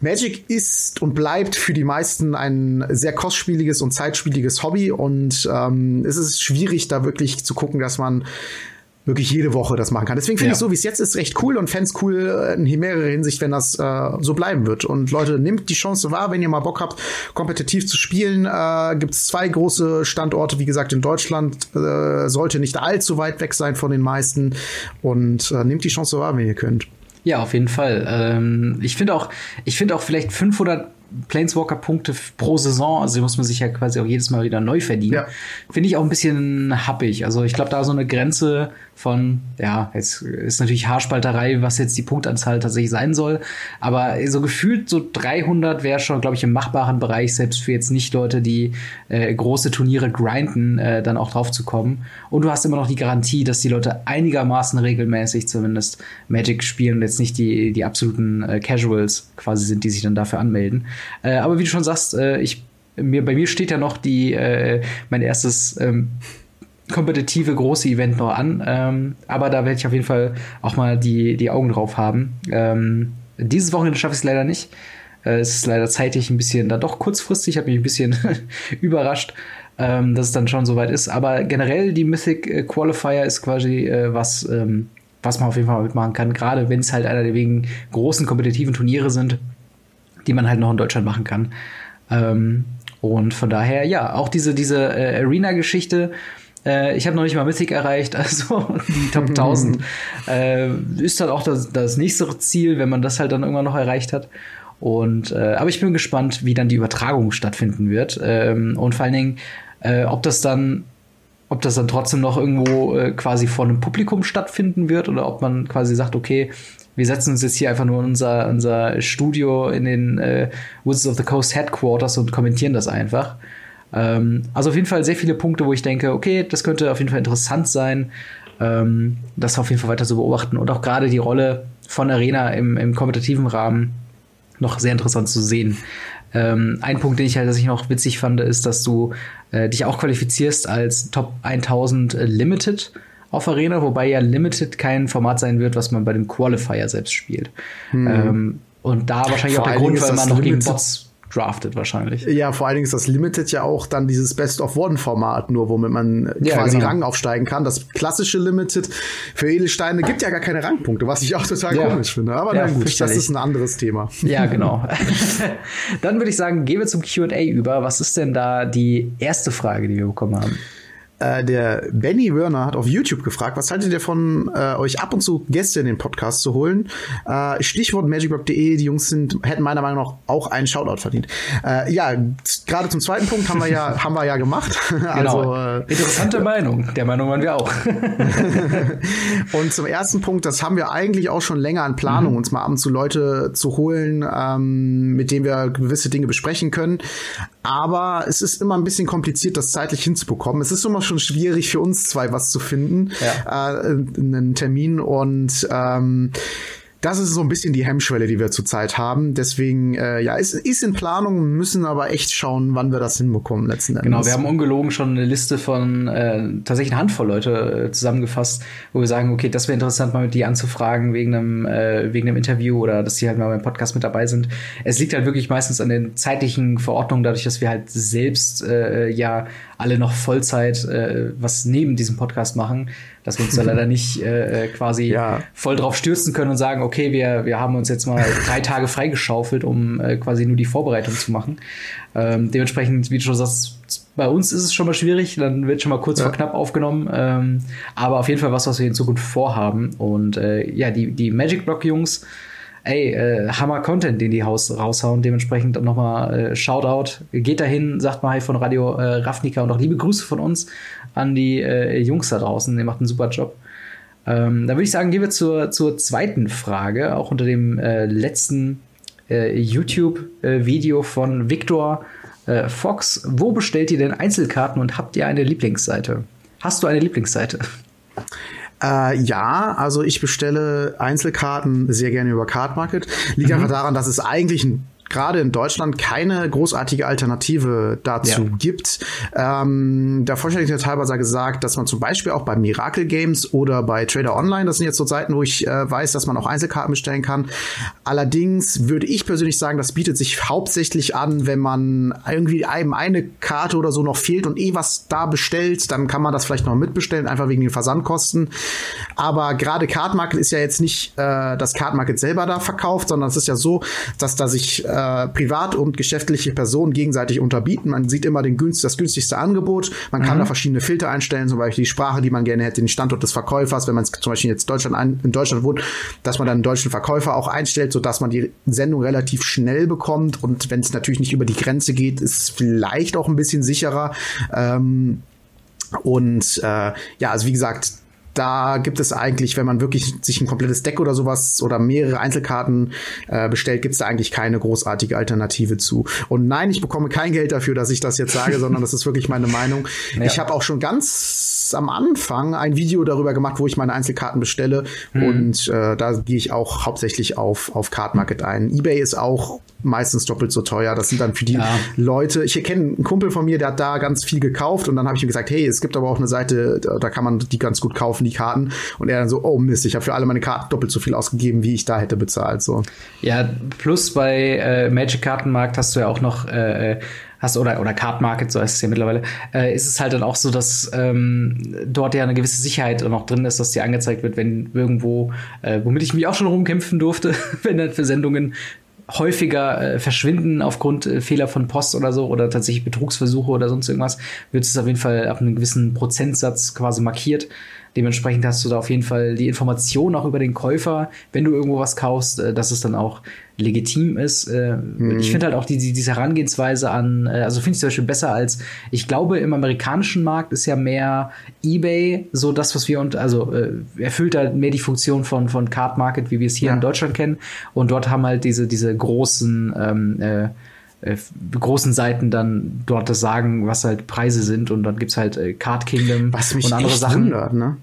Magic ist und bleibt für die meisten ein sehr kostspieliges und zeitspieliges Hobby und ähm, es ist schwierig, da wirklich zu gucken, dass man wirklich jede Woche das machen kann. Deswegen finde ja. ich so, wie es jetzt ist, recht cool und fände cool äh, in mehrerer Hinsicht, wenn das äh, so bleiben wird. Und Leute, nehmt die Chance wahr, wenn ihr mal Bock habt, kompetitiv zu spielen. Äh, Gibt es zwei große Standorte, wie gesagt, in Deutschland. Äh, sollte nicht allzu weit weg sein von den meisten. Und äh, nehmt die Chance wahr, wenn ihr könnt. Ja, auf jeden Fall. Ähm, ich finde auch, ich finde auch vielleicht 500 Planeswalker-Punkte pro Saison, also die muss man sich ja quasi auch jedes Mal wieder neu verdienen. Ja. Finde ich auch ein bisschen happig. Also ich glaube, da so eine Grenze von, ja, jetzt ist natürlich Haarspalterei, was jetzt die Punktanzahl tatsächlich sein soll. Aber so gefühlt so 300 wäre schon, glaube ich, im machbaren Bereich, selbst für jetzt nicht Leute, die äh, große Turniere grinden, äh, dann auch drauf zu kommen. Und du hast immer noch die Garantie, dass die Leute einigermaßen regelmäßig zumindest Magic spielen und jetzt nicht die, die absoluten äh, Casuals quasi sind, die sich dann dafür anmelden. Äh, aber wie du schon sagst, äh, ich, mir, bei mir steht ja noch die, äh, mein erstes ähm, kompetitive große Event noch an. Ähm, aber da werde ich auf jeden Fall auch mal die, die Augen drauf haben. Ähm, dieses Wochenende schaffe ich es leider nicht. Äh, es ist leider zeitlich ein bisschen, da doch kurzfristig, habe mich ein bisschen überrascht, ähm, dass es dann schon soweit ist. Aber generell die Mythic äh, Qualifier ist quasi äh, was, ähm, was man auf jeden Fall mitmachen kann. Gerade wenn es halt einer der wegen großen kompetitiven Turniere sind, die man halt noch in Deutschland machen kann. Ähm, und von daher, ja, auch diese, diese äh, Arena-Geschichte äh, ich habe noch nicht mal Mythic erreicht, also die Top 1000 äh, ist dann auch das, das nächste Ziel, wenn man das halt dann irgendwann noch erreicht hat. Und äh, aber ich bin gespannt, wie dann die Übertragung stattfinden wird ähm, und vor allen Dingen, äh, ob das dann ob das dann trotzdem noch irgendwo äh, quasi vor einem Publikum stattfinden wird oder ob man quasi sagt, okay, wir setzen uns jetzt hier einfach nur in unser, unser Studio in den äh, Woods of the Coast Headquarters und kommentieren das einfach. Ähm, also auf jeden Fall sehr viele Punkte, wo ich denke, okay, das könnte auf jeden Fall interessant sein, ähm, das auf jeden Fall weiter zu beobachten und auch gerade die Rolle von Arena im, im kompetitiven Rahmen noch sehr interessant zu sehen. Ähm, ein Punkt, den ich halt, dass ich noch witzig fand, ist, dass du äh, dich auch qualifizierst als Top 1000 Limited auf Arena, wobei ja Limited kein Format sein wird, was man bei dem Qualifier selbst spielt. Hm. Ähm, und da wahrscheinlich Vor auch der Grund, weil man noch gegen Bots draftet wahrscheinlich. Ja, vor allen Dingen ist das Limited ja auch dann dieses Best of One Format, nur womit man ja, quasi genau. Rang aufsteigen kann. Das klassische Limited für Edelsteine gibt ja gar keine Rangpunkte, was ich auch total ja. komisch finde. Aber ja, na gut, das ist ein anderes Thema. Ja, genau. dann würde ich sagen, gehen wir zum Q&A über. Was ist denn da die erste Frage, die wir bekommen haben? Äh, der Benny Werner hat auf YouTube gefragt, was haltet ihr davon, äh, euch ab und zu Gäste in den Podcast zu holen? Äh, Stichwort magicrock.de, die Jungs sind, hätten meiner Meinung nach auch einen Shoutout verdient. Äh, ja, gerade zum zweiten Punkt haben wir ja, haben wir ja gemacht. Genau. also, äh, Interessante Meinung. Der Meinung waren wir auch. und zum ersten Punkt, das haben wir eigentlich auch schon länger in Planung, mhm. uns mal ab und zu Leute zu holen, ähm, mit denen wir gewisse Dinge besprechen können. Aber es ist immer ein bisschen kompliziert, das zeitlich hinzubekommen. Es ist immer schon schwierig für uns zwei was zu finden, ja. äh, einen Termin und ähm, das ist so ein bisschen die Hemmschwelle, die wir zurzeit haben. Deswegen, äh, ja, ist, ist in Planung, müssen aber echt schauen, wann wir das hinbekommen letzten Endes. Genau, wir haben ungelogen schon eine Liste von äh, tatsächlich eine Handvoll Leute äh, zusammengefasst, wo wir sagen, okay, das wäre interessant, mal mit die anzufragen wegen einem, äh, wegen einem Interview oder dass die halt mal beim Podcast mit dabei sind. Es liegt halt wirklich meistens an den zeitlichen Verordnungen, dadurch, dass wir halt selbst äh, ja alle noch Vollzeit äh, was neben diesem Podcast machen dass wir uns da leider nicht äh, äh, quasi ja. voll drauf stürzen können und sagen, okay, wir, wir haben uns jetzt mal drei Tage freigeschaufelt, um äh, quasi nur die Vorbereitung zu machen. Ähm, dementsprechend, wie du schon sagst, bei uns ist es schon mal schwierig, dann wird schon mal kurz ja. vor knapp aufgenommen. Ähm, aber auf jeden Fall was, was wir in Zukunft vorhaben. Und äh, ja, die, die Magic Block Jungs, ey, äh, Hammer Content, den die Haus raushauen. Dementsprechend nochmal äh, Shoutout. Geht dahin, sagt mal hi von Radio äh, Ravnica und auch liebe Grüße von uns an die äh, Jungs da draußen. Ihr macht einen super Job. Ähm, dann würde ich sagen, gehen wir zur, zur zweiten Frage, auch unter dem äh, letzten äh, YouTube-Video von Victor äh, Fox. Wo bestellt ihr denn Einzelkarten und habt ihr eine Lieblingsseite? Hast du eine Lieblingsseite? Äh, ja, also ich bestelle Einzelkarten sehr gerne über Card Market. Liegt mhm. einfach daran, dass es eigentlich ein gerade in Deutschland keine großartige Alternative dazu ja. gibt. Ähm, der Vollständigkeit halber sei gesagt, dass man zum Beispiel auch bei Miracle Games oder bei Trader Online, das sind jetzt so Seiten, wo ich äh, weiß, dass man auch Einzelkarten bestellen kann. Allerdings würde ich persönlich sagen, das bietet sich hauptsächlich an, wenn man irgendwie einem eine Karte oder so noch fehlt und eh was da bestellt, dann kann man das vielleicht noch mitbestellen, einfach wegen den Versandkosten. Aber gerade Card Market ist ja jetzt nicht äh, das Card Market selber da verkauft, sondern es ist ja so, dass da sich äh, äh, privat und geschäftliche Personen gegenseitig unterbieten. Man sieht immer den günst, das günstigste Angebot. Man kann mhm. da verschiedene Filter einstellen, zum Beispiel die Sprache, die man gerne hätte, den Standort des Verkäufers, wenn man zum Beispiel jetzt Deutschland ein, in Deutschland wohnt, dass man dann einen deutschen Verkäufer auch einstellt, sodass man die Sendung relativ schnell bekommt. Und wenn es natürlich nicht über die Grenze geht, ist es vielleicht auch ein bisschen sicherer. Ähm, und äh, ja, also wie gesagt, da gibt es eigentlich, wenn man wirklich sich ein komplettes Deck oder sowas oder mehrere Einzelkarten äh, bestellt, gibt es da eigentlich keine großartige Alternative zu. Und nein, ich bekomme kein Geld dafür, dass ich das jetzt sage, sondern das ist wirklich meine Meinung. Ja. Ich habe auch schon ganz am Anfang ein Video darüber gemacht, wo ich meine Einzelkarten bestelle. Mhm. Und äh, da gehe ich auch hauptsächlich auf, auf Card Market ein. Ebay ist auch meistens doppelt so teuer. Das sind dann für die ja. Leute. Ich kenne einen Kumpel von mir, der hat da ganz viel gekauft und dann habe ich ihm gesagt, hey, es gibt aber auch eine Seite, da kann man die ganz gut kaufen, die Karten. Und er dann so, oh Mist, ich habe für alle meine Karten doppelt so viel ausgegeben, wie ich da hätte bezahlt. So. Ja, plus bei äh, Magic Kartenmarkt hast du ja auch noch äh, hast oder oder Card Market, so heißt es ja mittlerweile, äh, ist es halt dann auch so, dass ähm, dort ja eine gewisse Sicherheit noch drin ist, dass dir angezeigt wird, wenn irgendwo, äh, womit ich mich auch schon rumkämpfen durfte, wenn dann für Sendungen häufiger äh, verschwinden aufgrund äh, Fehler von Post oder so oder tatsächlich Betrugsversuche oder sonst irgendwas, wird es auf jeden Fall ab einem gewissen Prozentsatz quasi markiert. Dementsprechend hast du da auf jeden Fall die Information auch über den Käufer, wenn du irgendwo was kaufst, äh, dass es dann auch legitim ist. Äh, mhm. Ich finde halt auch die, die, diese Herangehensweise an, äh, also finde ich zum Beispiel besser als, ich glaube, im amerikanischen Markt ist ja mehr eBay so das, was wir und also äh, erfüllt halt mehr die Funktion von, von Card Market, wie wir es hier ja. in Deutschland kennen. Und dort haben halt diese, diese großen ähm, äh, äh, großen Seiten dann dort das sagen, was halt Preise sind und dann gibt's halt äh, Card Kingdom und andere Sachen. Wundert, ne?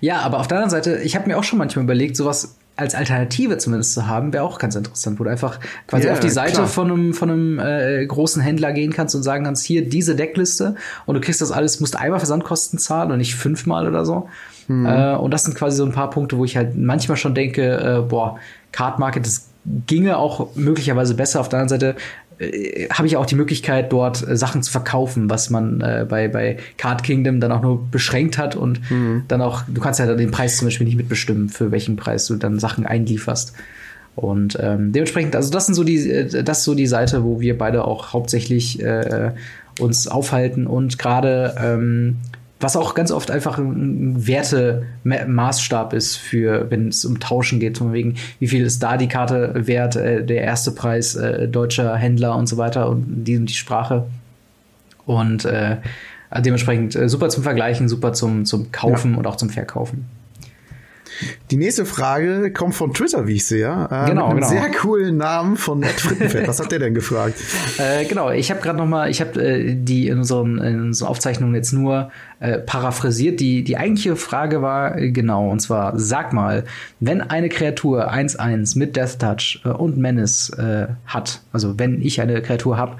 Ja, aber auf der anderen Seite, ich habe mir auch schon manchmal überlegt, sowas als Alternative zumindest zu haben, wäre auch ganz interessant, wo du einfach quasi yeah, auf die Seite klar. von einem, von einem äh, großen Händler gehen kannst und sagen kannst, hier diese Deckliste und du kriegst das alles, musst einmal Versandkosten zahlen und nicht fünfmal oder so. Mhm. Äh, und das sind quasi so ein paar Punkte, wo ich halt manchmal schon denke, äh, boah, Card Market, das ginge auch möglicherweise besser. Auf der anderen Seite äh, habe ich auch die Möglichkeit, dort äh, Sachen zu verkaufen, was man äh, bei, bei Card Kingdom dann auch nur beschränkt hat und mhm. dann auch, du kannst ja den Preis zum Beispiel nicht mitbestimmen, für welchen Preis du dann Sachen einlieferst. Und ähm, dementsprechend, also das sind so die, äh, das ist so die Seite, wo wir beide auch hauptsächlich uns aufhalten und gerade ähm, was auch ganz oft einfach ein Wertemaßstab ist für, wenn es um Tauschen geht, von wegen, wie viel ist da die Karte wert, äh, der erste Preis äh, deutscher Händler und so weiter und die und die Sprache. Und äh, dementsprechend äh, super zum Vergleichen, super zum, zum Kaufen ja. und auch zum Verkaufen. Die nächste Frage kommt von Twitter, wie ich sehe. Äh, genau, mit einem genau. sehr coolen Namen von Ed Frittenfett. Was hat der denn gefragt? Äh, genau, ich habe gerade noch mal, ich habe äh, die in unseren, in unseren Aufzeichnungen jetzt nur äh, paraphrasiert. Die, die eigentliche Frage war äh, genau, und zwar, sag mal, wenn eine Kreatur 1-1 mit Death Touch äh, und Menace äh, hat, also wenn ich eine Kreatur habe,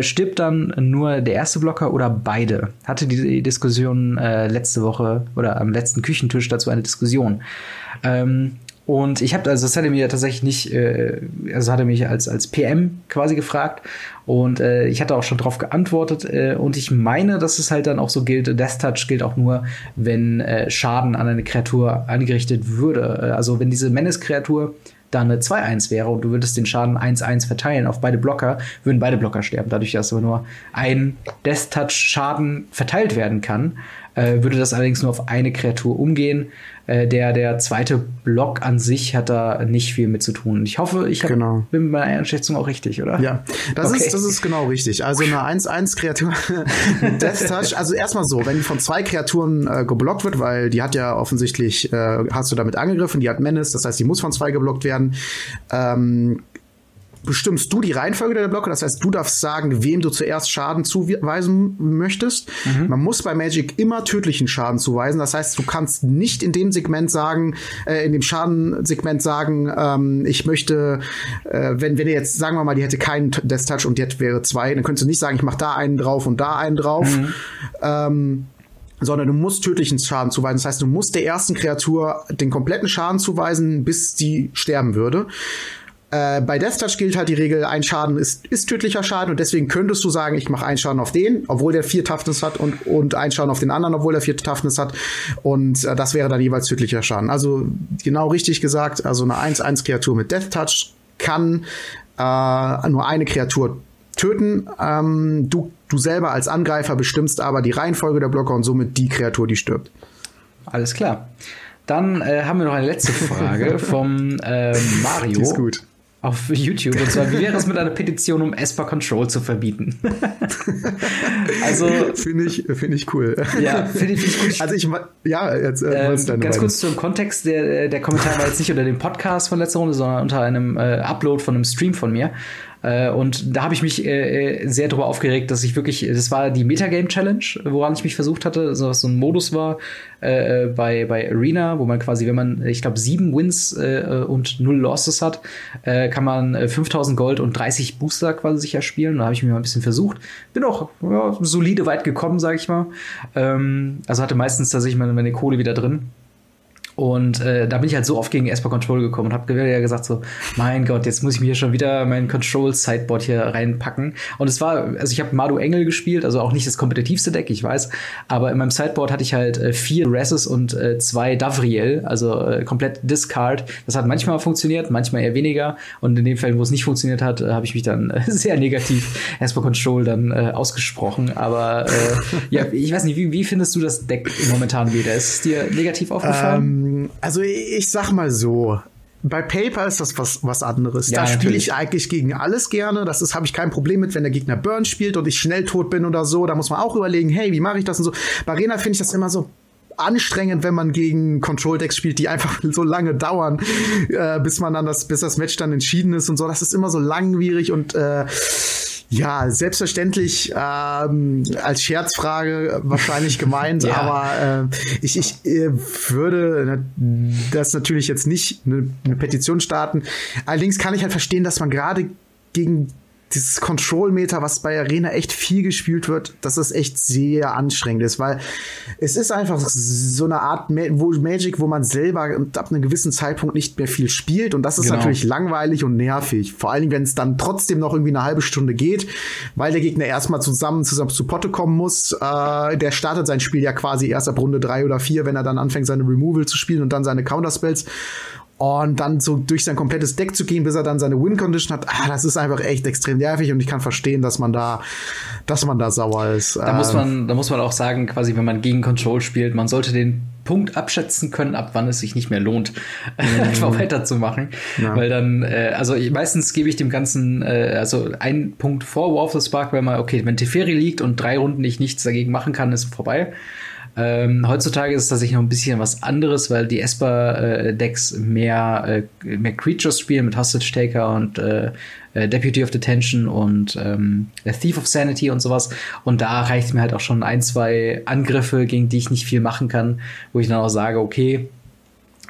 stirbt dann nur der erste Blocker oder beide? Hatte die Diskussion letzte Woche oder am letzten Küchentisch dazu eine Diskussion. Ähm, und ich habe, also das hat er mir tatsächlich nicht, also hat er mich als, als PM quasi gefragt. Und äh, ich hatte auch schon darauf geantwortet. Äh, und ich meine, dass es halt dann auch so gilt, Death Touch gilt auch nur, wenn äh, Schaden an eine Kreatur angerichtet würde. Äh, also wenn diese Menace-Kreatur da eine 2-1 wäre und du würdest den Schaden 1-1 verteilen auf beide Blocker, würden beide Blocker sterben. Dadurch, dass aber nur ein Death Touch Schaden verteilt werden kann, äh, würde das allerdings nur auf eine Kreatur umgehen. Äh, der, der zweite Block an sich hat da nicht viel mit zu tun. Ich hoffe, ich hab, genau. bin mit meiner Einschätzung auch richtig, oder? Ja, das, okay. ist, das ist genau richtig. Also eine 1-1-Kreatur Death Touch, also erstmal so, wenn von zwei Kreaturen äh, geblockt wird, weil die hat ja offensichtlich, äh, hast du damit angegriffen, die hat Menace, das heißt, die muss von zwei geblockt werden. Ähm, bestimmst du die Reihenfolge der Blöcke. Das heißt, du darfst sagen, wem du zuerst Schaden zuweisen möchtest. Mhm. Man muss bei Magic immer tödlichen Schaden zuweisen. Das heißt, du kannst nicht in dem Segment sagen, äh, in dem Schadensegment sagen, ähm, ich möchte, äh, wenn, wenn ihr jetzt, sagen wir mal, die hätte keinen Death Touch und die hätte, wäre zwei, dann könntest du nicht sagen, ich mache da einen drauf und da einen drauf. Mhm. Ähm, sondern du musst tödlichen Schaden zuweisen. Das heißt, du musst der ersten Kreatur den kompletten Schaden zuweisen, bis die sterben würde. Äh, bei Death Touch gilt halt die Regel, ein Schaden ist, ist tödlicher Schaden und deswegen könntest du sagen, ich mache einen Schaden auf den, obwohl der vier Toughness hat und, und einen Schaden auf den anderen, obwohl der vier Toughness hat und äh, das wäre dann jeweils tödlicher Schaden. Also genau richtig gesagt, also eine 1-1-Kreatur mit Death Touch kann äh, nur eine Kreatur töten. Ähm, du, du selber als Angreifer bestimmst aber die Reihenfolge der Blocker und somit die Kreatur, die stirbt. Alles klar. Dann äh, haben wir noch eine letzte Frage vom äh, Mario. Die ist gut auf YouTube. Und zwar, wie wäre es mit einer Petition, um Esper Control zu verbieten? also. Finde ich, finde ich cool. Ja, finde ich, find ich gut. Also ich, ja, jetzt, äh, ähm, Ganz kurz zum Kontext, der, der Kommentar war jetzt nicht unter dem Podcast von letzter Runde, sondern unter einem äh, Upload von einem Stream von mir. Äh, und da habe ich mich äh, äh, sehr darüber aufgeregt, dass ich wirklich, das war die Metagame Challenge, woran ich mich versucht hatte, so was so ein Modus war bei, bei Arena, wo man quasi, wenn man, ich glaube, sieben Wins und null Losses hat, kann man 5000 Gold und 30 Booster quasi sich erspielen. Da habe ich mich mal ein bisschen versucht. Bin auch ja, solide weit gekommen, sage ich mal. Ähm, also hatte meistens tatsächlich meine, meine Kohle wieder drin. Und äh, da bin ich halt so oft gegen Esper Control gekommen und habe ja gesagt so, mein Gott, jetzt muss ich mir hier schon wieder mein Control Sideboard hier reinpacken. Und es war, also ich habe Madu Engel gespielt, also auch nicht das kompetitivste Deck, ich weiß, aber in meinem Sideboard hatte ich halt äh, vier Resses und äh, zwei Davriel, also äh, komplett Discard. Das hat manchmal funktioniert, manchmal eher weniger. Und in den Fällen, wo es nicht funktioniert hat, äh, habe ich mich dann äh, sehr negativ Esper Control dann äh, ausgesprochen. Aber äh, ja, ich weiß nicht, wie, wie findest du das Deck momentan wieder? Ist es dir negativ aufgefallen? Um ähm, also ich sag mal so, bei Paper ist das was, was anderes. Ja, da spiele ich eigentlich gegen alles gerne. Das ist, habe ich kein Problem mit, wenn der Gegner Burn spielt und ich schnell tot bin oder so. Da muss man auch überlegen, hey, wie mache ich das und so. Bei Arena finde ich das immer so anstrengend, wenn man gegen Control-Decks spielt, die einfach so lange dauern, äh, bis man dann das, bis das Match dann entschieden ist und so. Das ist immer so langwierig und äh, Ja, selbstverständlich ähm, als Scherzfrage wahrscheinlich gemeint, ja. aber äh, ich, ich äh, würde das natürlich jetzt nicht eine, eine Petition starten. Allerdings kann ich halt verstehen, dass man gerade gegen dieses Control-Meter, was bei Arena echt viel gespielt wird, dass das echt sehr anstrengend ist, weil es ist einfach so eine Art Ma wo Magic, wo man selber ab einem gewissen Zeitpunkt nicht mehr viel spielt und das ist genau. natürlich langweilig und nervig. Vor allen Dingen, wenn es dann trotzdem noch irgendwie eine halbe Stunde geht, weil der Gegner erstmal zusammen, zusammen zu Potte kommen muss. Äh, der startet sein Spiel ja quasi erst ab Runde drei oder vier, wenn er dann anfängt, seine Removal zu spielen und dann seine Counterspells und dann so durch sein komplettes Deck zu gehen, bis er dann seine Win-Condition hat, ah, das ist einfach echt extrem nervig und ich kann verstehen, dass man da, dass man da sauer ist. Da muss ähm, man, da muss man auch sagen, quasi, wenn man gegen Control spielt, man sollte den Punkt abschätzen können, ab wann es sich nicht mehr lohnt, mhm. einfach weiterzumachen. Ja. Weil dann, äh, also meistens gebe ich dem Ganzen, äh, also einen Punkt vor War of the Spark, weil man, okay, wenn Teferi liegt und drei Runden ich nichts dagegen machen kann, ist vorbei. Ähm, heutzutage ist es tatsächlich noch ein bisschen was anderes, weil die Esper-Decks äh, mehr, äh, mehr Creatures spielen mit Hostage Taker und äh, äh, Deputy of Detention und ähm, Thief of Sanity und sowas. Und da reicht mir halt auch schon ein, zwei Angriffe, gegen die ich nicht viel machen kann, wo ich dann auch sage, okay,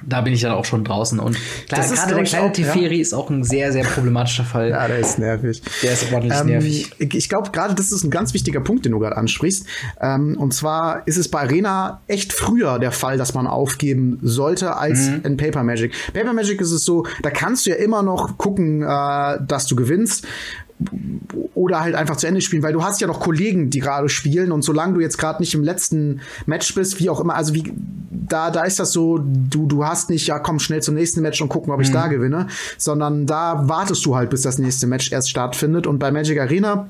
da bin ich dann auch schon draußen. Und klar, das gerade der kleine Teferi ja. ist auch ein sehr, sehr problematischer Fall. Ja, der ist nervig. Der ist ordentlich ähm, nervig. Ich glaube, gerade das ist ein ganz wichtiger Punkt, den du gerade ansprichst. Ähm, und zwar ist es bei Arena echt früher der Fall, dass man aufgeben sollte als mhm. in Paper Magic. Paper Magic ist es so, da kannst du ja immer noch gucken, äh, dass du gewinnst oder halt einfach zu Ende spielen, weil du hast ja noch Kollegen, die gerade spielen und solange du jetzt gerade nicht im letzten Match bist, wie auch immer, also wie da da ist das so, du du hast nicht ja komm schnell zum nächsten Match und gucken, ob ich mhm. da gewinne, sondern da wartest du halt bis das nächste Match erst stattfindet und bei Magic Arena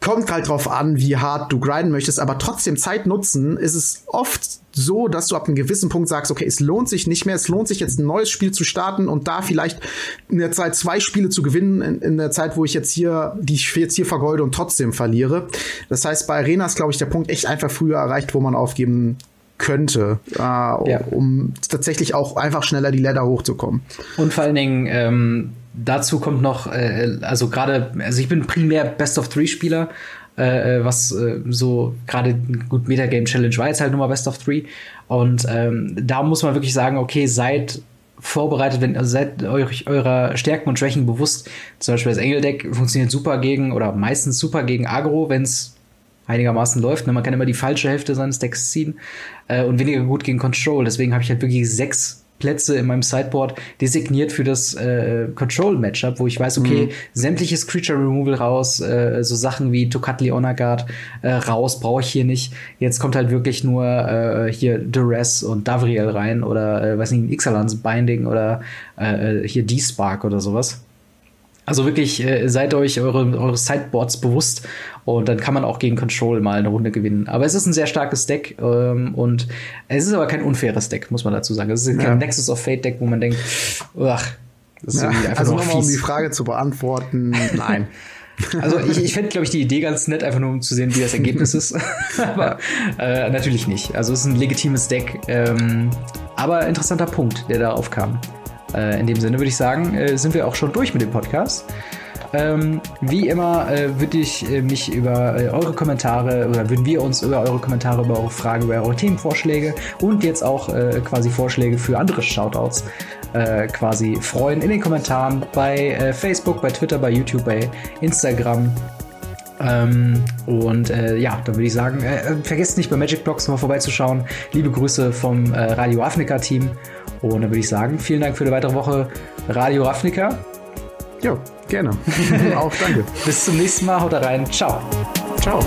kommt halt drauf an, wie hart du grinden möchtest, aber trotzdem Zeit nutzen, ist es oft so, dass du ab einem gewissen Punkt sagst, okay, es lohnt sich nicht mehr, es lohnt sich jetzt ein neues Spiel zu starten und da vielleicht in der Zeit zwei Spiele zu gewinnen, in, in der Zeit, wo ich jetzt hier, die ich jetzt hier vergeude und trotzdem verliere. Das heißt, bei Arena ist, glaube ich, der Punkt echt einfach früher erreicht, wo man aufgeben könnte, äh, ja. um tatsächlich auch einfach schneller die Ladder hochzukommen. Und vor allen Dingen, ähm, dazu kommt noch, äh, also gerade, also ich bin primär Best of Three Spieler, äh, äh was äh, so gerade gut Metagame Challenge war jetzt halt nur mal Best of Three und ähm, da muss man wirklich sagen, okay, seid vorbereitet, wenn also seid euch eurer Stärken und Schwächen bewusst. Zum Beispiel das Engeldeck funktioniert super gegen oder meistens super gegen Agro, wenn es einigermaßen läuft. Ne? Man kann immer die falsche Hälfte seines Decks ziehen äh, und weniger gut gegen Control. Deswegen habe ich halt wirklich sechs Plätze in meinem Sideboard designiert für das äh, Control-Matchup, wo ich weiß, okay, mhm. sämtliches Creature Removal raus, äh, so Sachen wie Tokatli Honor Guard äh, raus, brauche ich hier nicht. Jetzt kommt halt wirklich nur äh, hier Duress und Davriel rein oder äh, weiß nicht, Ixalans Binding oder äh, äh hier D-Spark oder sowas. Also wirklich, äh, seid euch eure, eure Sideboards bewusst und dann kann man auch gegen Control mal eine Runde gewinnen. Aber es ist ein sehr starkes Deck ähm, und es ist aber kein unfaires Deck, muss man dazu sagen. Es ist kein ja. Nexus of Fate Deck, wo man denkt, ach, das ist ja, einfach Also nochmal, um die Frage zu beantworten, nein. Also ich, ich fände, glaube ich, die Idee ganz nett, einfach nur um zu sehen, wie das Ergebnis ist. aber äh, natürlich nicht. Also es ist ein legitimes Deck. Ähm, aber interessanter Punkt, der da aufkam. Äh, in dem Sinne würde ich sagen, äh, sind wir auch schon durch mit dem Podcast. Ähm, wie immer äh, würde ich äh, mich über äh, eure Kommentare oder würden wir uns über eure Kommentare, über eure Fragen, über eure Themenvorschläge und jetzt auch äh, quasi Vorschläge für andere Shoutouts quasi freuen in den Kommentaren bei Facebook, bei Twitter, bei YouTube, bei Instagram. Ähm, und äh, ja, dann würde ich sagen, äh, vergesst nicht bei Magic Blocks mal vorbeizuschauen. Liebe Grüße vom äh, Radio Afrika Team und dann würde ich sagen, vielen Dank für eine weitere Woche Radio Ravnica. Jo, gerne. Auch danke. Bis zum nächsten Mal. Haut rein. Ciao. Ciao.